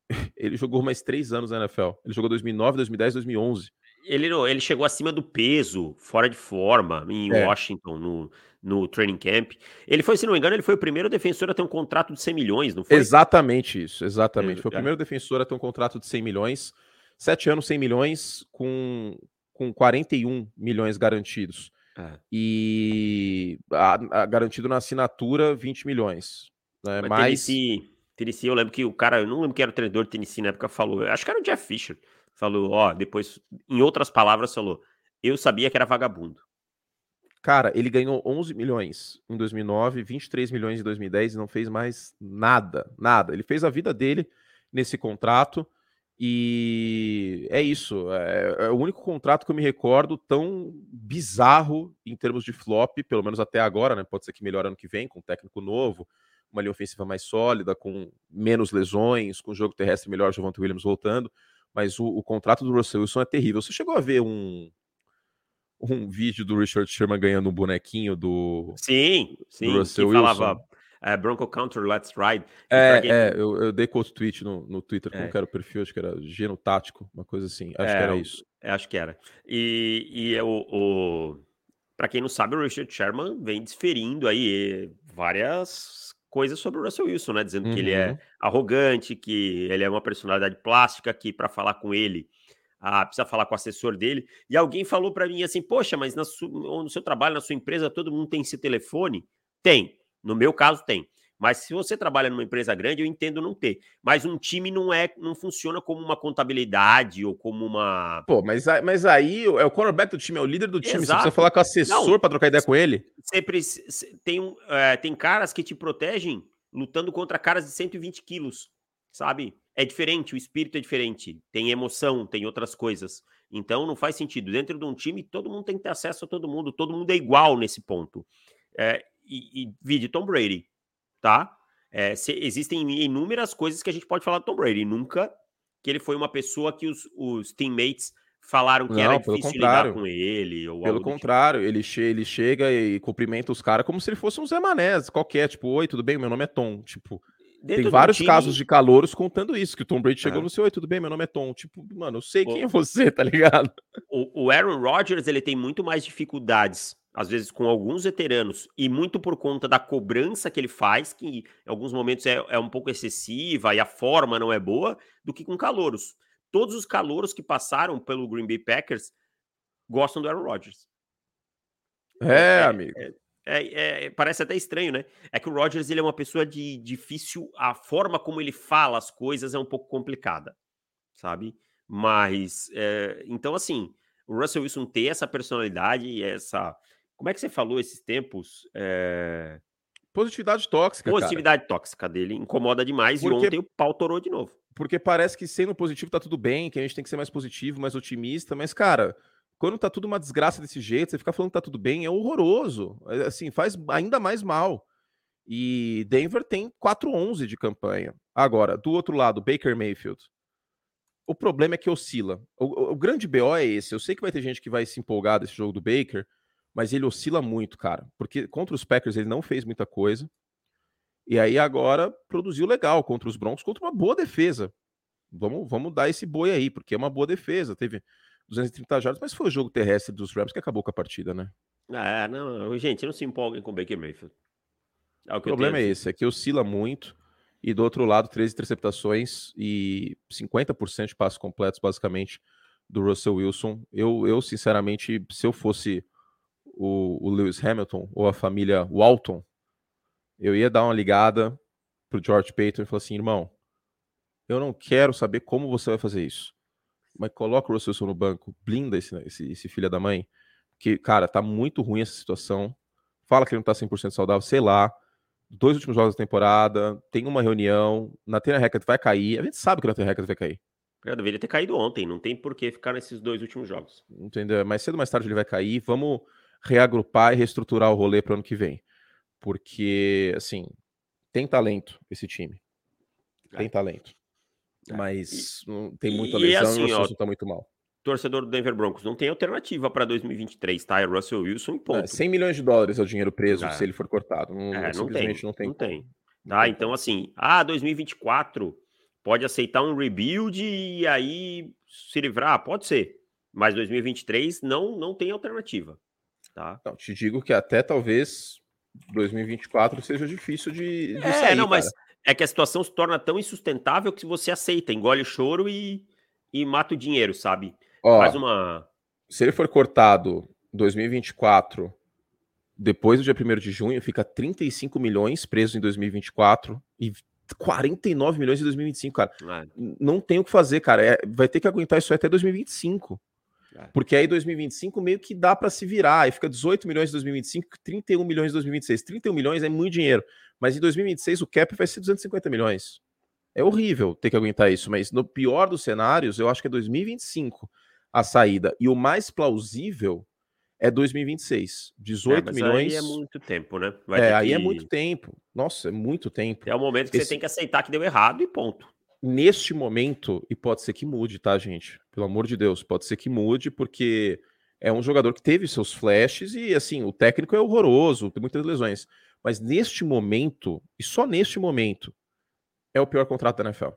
S1: <laughs> ele jogou mais três anos na NFL. Ele jogou 2009, 2010, 2011.
S2: Ele, ele chegou acima do peso, fora de forma, em é. Washington, no, no training camp. Ele foi, se não me engano, ele foi o primeiro defensor a ter um contrato de 100 milhões, não foi?
S1: Exatamente isso, exatamente. Foi o é. primeiro defensor a ter um contrato de 100 milhões. Sete anos, 100 milhões, com, com 41 milhões garantidos. É. E a, a, garantido na assinatura, 20 milhões. Né? Mas, Mas...
S2: Tennessee, Tennessee, eu lembro que o cara, eu não lembro que era o treinador de Tennessee na época, falou, acho que era o Jeff Fisher, falou, ó, depois, em outras palavras, falou, eu sabia que era vagabundo.
S1: Cara, ele ganhou 11 milhões em 2009, 23 milhões em 2010 e não fez mais nada, nada. Ele fez a vida dele nesse contrato e é isso. É, é, o único contrato que eu me recordo tão bizarro em termos de flop, pelo menos até agora, né? Pode ser que melhore ano que vem, com um técnico novo, uma linha ofensiva mais sólida, com menos lesões, com jogo terrestre melhor, Javante Williams voltando. Mas o, o contrato do Russell Wilson é terrível. Você chegou a ver um, um vídeo do Richard Sherman ganhando um bonequinho do.
S2: Sim, sim. Do Russell Wilson. falava é, Bronco Counter, Let's Ride.
S1: É, é eu, eu, dei quote tweet no, no Twitter, como é. que era o perfil? Acho que era Geno Tático, uma coisa assim. Acho é, que era isso.
S2: É, acho que era. E, e é o, o... para quem não sabe, o Richard Sherman vem desferindo aí várias coisas sobre o Russell Wilson, né? Dizendo uhum. que ele é uhum. arrogante, que ele é uma personalidade plástica, que para falar com ele ah, precisa falar com o assessor dele. E alguém falou para mim assim: Poxa, mas no seu trabalho, na sua empresa, todo mundo tem esse telefone? Tem. No meu caso, tem. Mas se você trabalha numa empresa grande, eu entendo não ter. Mas um time não é, não funciona como uma contabilidade ou como uma.
S1: Pô, mas, mas aí é o quarterback do time, é o líder do time. Exato. Você precisa falar com o assessor para trocar ideia com ele.
S2: Sempre tem, é, tem caras que te protegem lutando contra caras de 120 quilos, sabe? é diferente, o espírito é diferente, tem emoção, tem outras coisas. Então não faz sentido. Dentro de um time, todo mundo tem que ter acesso a todo mundo, todo mundo é igual nesse ponto. É, e, e vide Tom Brady, tá? É, se, existem inúmeras coisas que a gente pode falar do Tom Brady. Nunca que ele foi uma pessoa que os, os teammates falaram que não, era difícil lidar com ele. Ou
S1: pelo tipo. contrário, tipo. ele, che ele chega e cumprimenta os caras como se ele fosse um Zé Manés, qualquer, tipo, oi, tudo bem? Meu nome é Tom. Tipo, Dentro Tem vários time... casos de calouros contando isso, que o Tom Brady chegou é. no seu, oi, tudo bem, meu nome é Tom. Tipo, mano, eu sei quem é você, <laughs> tá ligado?
S2: O, o Aaron Rodgers, ele tem muito mais dificuldades, às vezes com alguns veteranos, e muito por conta da cobrança que ele faz, que em alguns momentos é, é um pouco excessiva e a forma não é boa, do que com calouros. Todos os calouros que passaram pelo Green Bay Packers gostam do Aaron Rodgers.
S1: É, é amigo.
S2: É, é, é, parece até estranho, né? É que o Rogers ele é uma pessoa de difícil. A forma como ele fala as coisas é um pouco complicada, sabe? Mas é, então, assim, o Russell Wilson ter essa personalidade e essa. Como é que você falou esses tempos? É...
S1: Positividade tóxica.
S2: Positividade cara. tóxica dele incomoda demais porque, e ontem o pau torou de novo.
S1: Porque parece que sendo positivo tá tudo bem, que a gente tem que ser mais positivo, mais otimista, mas, cara, quando tá tudo uma desgraça desse jeito, você ficar falando que tá tudo bem, é horroroso. É, assim, faz ainda mais mal. E Denver tem 4-11 de campanha. Agora, do outro lado, Baker Mayfield. O problema é que oscila. O, o, o, grande BO é esse. Eu sei que vai ter gente que vai se empolgar desse jogo do Baker, mas ele oscila muito, cara. Porque contra os Packers ele não fez muita coisa. E aí agora produziu legal contra os Broncos, contra uma boa defesa. Vamos, vamos dar esse boi aí, porque é uma boa defesa. Teve 230 jardas, mas foi o jogo terrestre dos Rams que acabou com a partida, né?
S2: Ah, não, gente, não se empolguem com o Baker Mayfield.
S1: É o, o problema é esse, é que oscila muito. E do outro lado, 13 interceptações e 50% de passos completos, basicamente, do Russell Wilson. Eu, eu sinceramente, se eu fosse o, o Lewis Hamilton ou a família Walton, eu ia dar uma ligada pro George Payton e falar assim, irmão, eu não quero saber como você vai fazer isso. Mas coloca o Russell no banco, blinda esse, esse, esse filho da mãe, que, cara, tá muito ruim essa situação. Fala que ele não tá 100% saudável, sei lá dois últimos jogos da temporada, tem uma reunião, na Tena Record vai cair. A gente sabe que na Tena Record vai cair.
S2: Eu deveria ter caído ontem, não tem por que ficar nesses dois últimos jogos.
S1: Entendeu? Mais cedo ou mais tarde ele vai cair. Vamos reagrupar e reestruturar o rolê para o ano que vem. Porque, assim, tem talento esse time. Tem é. talento. É. Mas e, não tem muita lesão assim, e o assim, tá muito mal
S2: torcedor do Denver Broncos, não tem alternativa para 2023, tá? É Russell Wilson e ponto. É,
S1: 100 milhões de dólares é o dinheiro preso é. se ele for cortado. Não,
S2: é, não tem, não tem. Não tem. Tá? Então, assim, ah, 2024 pode aceitar um rebuild e aí se livrar? Pode ser. Mas 2023 não, não tem alternativa. Tá?
S1: Não, te digo que até talvez 2024 seja difícil de, de
S2: é, sair, não, mas é que a situação se torna tão insustentável que você aceita, engole o choro e, e mata o dinheiro, sabe?
S1: Ó, Faz uma. Se ele for cortado 2024, depois do dia 1 de junho, fica 35 milhões preso em 2024 e 49 milhões em 2025, cara. É. Não tem o que fazer, cara. É, vai ter que aguentar isso até 2025. É. Porque aí 2025 meio que dá para se virar. Aí fica 18 milhões em 2025, 31 milhões em 2026. 31 milhões é muito dinheiro. Mas em 2026 o cap vai ser 250 milhões. É horrível ter que aguentar isso, mas no pior dos cenários, eu acho que é 2025 a saída. E o mais plausível é 2026. 18 é, milhões.
S2: Aí é muito tempo, né?
S1: Vai é, aí que... é muito tempo. Nossa, é muito tempo.
S2: É o momento que Esse... você tem que aceitar que deu errado e ponto.
S1: Neste momento, e pode ser que mude, tá, gente? Pelo amor de Deus, pode ser que mude, porque é um jogador que teve seus flashes e, assim, o técnico é horroroso, tem muitas lesões. Mas neste momento, e só neste momento, é o pior contrato da NFL.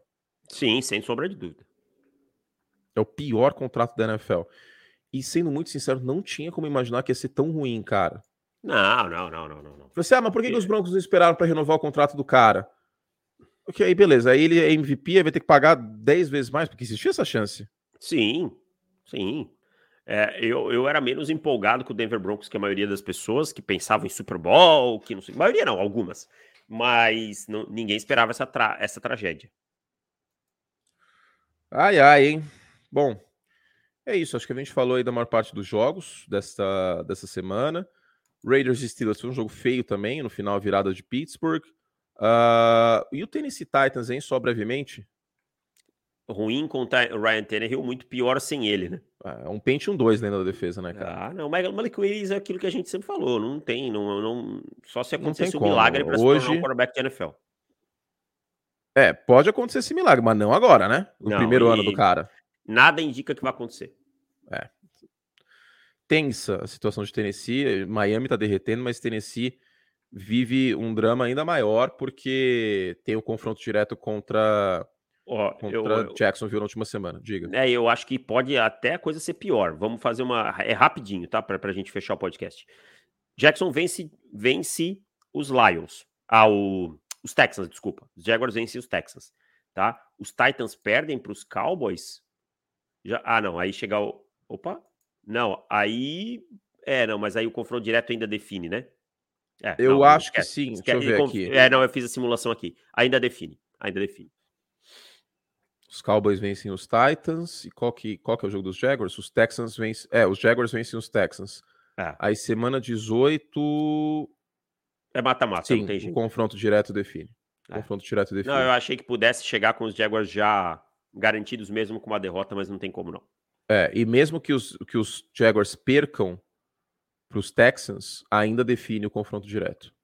S2: Sim, sem sombra de dúvida.
S1: É o pior contrato da NFL. E sendo muito sincero, não tinha como imaginar que ia ser tão ruim, cara.
S2: Não, não, não, não, não.
S1: Você, ah, mas por que, que os Broncos não esperaram para renovar o contrato do cara? Ok, aí beleza. Aí ele é MVP, aí vai ter que pagar 10 vezes mais, porque existia essa chance.
S2: Sim, sim. É, eu, eu era menos empolgado com o Denver Broncos que a maioria das pessoas que pensavam em Super Bowl, que não sei. maioria não, algumas. Mas não, ninguém esperava essa, tra essa tragédia.
S1: Ai, ai, hein? Bom, é isso. Acho que a gente falou aí da maior parte dos jogos desta, dessa semana. Raiders e Steelers foi um jogo feio também, no final virada de Pittsburgh. Uh, e o Tennessee Titans, hein, só brevemente?
S2: Ruim contra o Ryan Tannehill, muito pior sem ele, né?
S1: É um pente um dois dentro da defesa, né, cara?
S2: Ah, não, mas o Malik Willis é aquilo que a gente sempre falou, não tem, não, não só se acontecesse um milagre para Hoje... se tornar um quarterback de NFL.
S1: É, pode acontecer esse milagre, mas não agora, né? No não, primeiro ano do cara
S2: nada indica que vai acontecer.
S1: É. Tensa a situação de Tennessee. Miami tá derretendo, mas Tennessee vive um drama ainda maior porque tem o confronto direto contra, oh, contra eu, Jacksonville na última semana. Diga.
S2: É, eu acho que pode até a coisa ser pior. Vamos fazer uma. É rapidinho, tá? Para a gente fechar o podcast. Jackson vence, vence os Lions. Ah, o, os Texans, desculpa. Os Jaguars vencem os Texans. Tá? Os Titans perdem para os Cowboys já, ah, não, aí chegar o. Opa! Não, aí. É, não, mas aí o confronto direto ainda define, né?
S1: É, eu não, acho que sim. Deixa eu ver aqui.
S2: É, não, eu fiz a simulação aqui. Ainda define. Ainda define.
S1: Os Cowboys vencem os Titans. E qual que, qual que é o jogo dos Jaguars? Os Texans vencem. É, os Jaguars vencem os Texans. É. Aí semana 18.
S2: É mata-mata,
S1: Sim, o confronto direto define. É. Confronto direto define.
S2: Não, eu achei que pudesse chegar com os Jaguars já garantidos mesmo com uma derrota, mas não tem como não.
S1: É, e mesmo que os, que os Jaguars percam para os Texans, ainda define o confronto direto.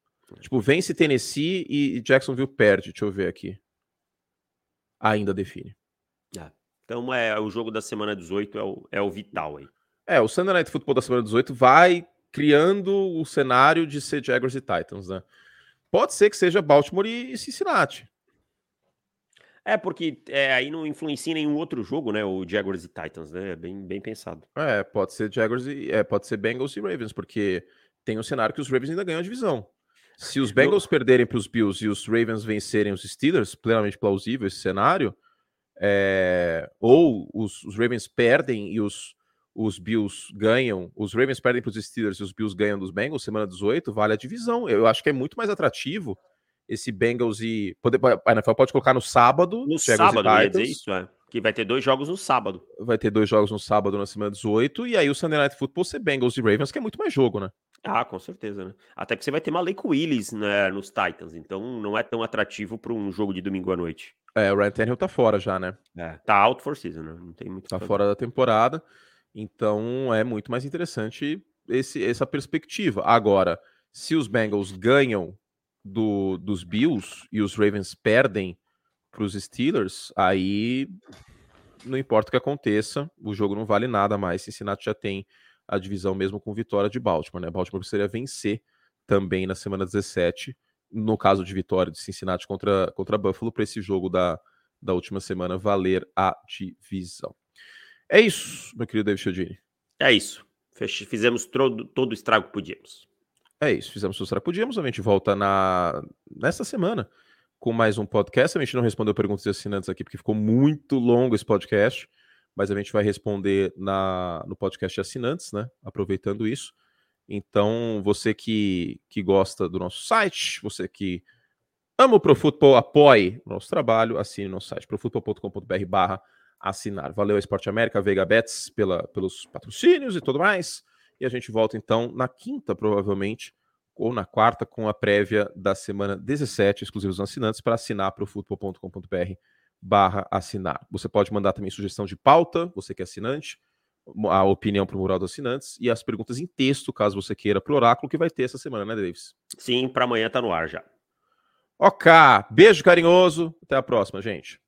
S1: Tipo, vence Tennessee e Jacksonville perde. Deixa eu ver aqui. Ainda define.
S2: É. Então é o jogo da semana 18 é o, é o vital aí.
S1: É, o Sunday Night Football da semana 18 vai criando o cenário de ser Jaguars e Titans, né? Pode ser que seja Baltimore e Cincinnati.
S2: É, porque é, aí não influencia nenhum outro jogo, né? O Jaguars e Titans, né? É bem, bem pensado.
S1: É, pode ser Jaguars e. É, pode ser Bengals e Ravens, porque tem o cenário que os Ravens ainda ganham a divisão. Se os Bengals perderem para os Bills e os Ravens vencerem os Steelers, plenamente plausível esse cenário, é... ou os, os, Ravens perdem e os, os Bills ganham, os Ravens perdem para os Steelers e os Bills ganham dos Bengals, semana 18, vale a divisão. Eu acho que é muito mais atrativo esse Bengals e. Poder, a NFL pode colocar no sábado.
S2: No sábado, dizer isso, é. Que vai ter dois jogos no sábado.
S1: Vai ter dois jogos no sábado na semana 18, e aí o Sunday Night Football ser Bengals e Ravens, que é muito mais jogo, né?
S2: Ah, com certeza, né? Até que você vai ter Malik Willis né, nos Titans, então não é tão atrativo para um jogo de domingo à noite.
S1: É, o Ryan Tannehill tá fora já, né?
S2: É, tá out for season, né? Não tem muito.
S1: Tá fora da temporada, então é muito mais interessante esse, essa perspectiva. Agora, se os Bengals ganham do, dos Bills e os Ravens perdem para os Steelers, aí não importa o que aconteça, o jogo não vale nada mais. Cincinnati já tem a divisão mesmo com vitória de Baltimore, né? Baltimore precisaria vencer também na semana 17, no caso de vitória de Cincinnati contra, contra Buffalo, para esse jogo da, da última semana valer a divisão. É isso, meu querido David Chiodini.
S2: É isso. Fizemos todo, todo o estrago que podíamos.
S1: É isso, fizemos o que podíamos. A gente volta na nesta semana com mais um podcast. A gente não respondeu perguntas de assinantes aqui porque ficou muito longo esse podcast, mas a gente vai responder na, no podcast de assinantes, né? Aproveitando isso. Então, você que, que gosta do nosso site, você que ama o ProFootball, apoie o nosso trabalho, assine nosso site, profutbol.com.br barra assinar. Valeu, Esporte América, Veiga Bets, pela, pelos patrocínios e tudo mais. E a gente volta então na quinta, provavelmente, ou na quarta, com a prévia da semana 17, exclusivos assinantes, para assinar para o futebol.com.br barra assinar. Você pode mandar também sugestão de pauta, você que é assinante, a opinião para o mural dos assinantes e as perguntas em texto, caso você queira, para o oráculo, que vai ter essa semana, né, Davis?
S2: Sim, para amanhã tá no ar já.
S1: Ok, beijo carinhoso, até a próxima, gente.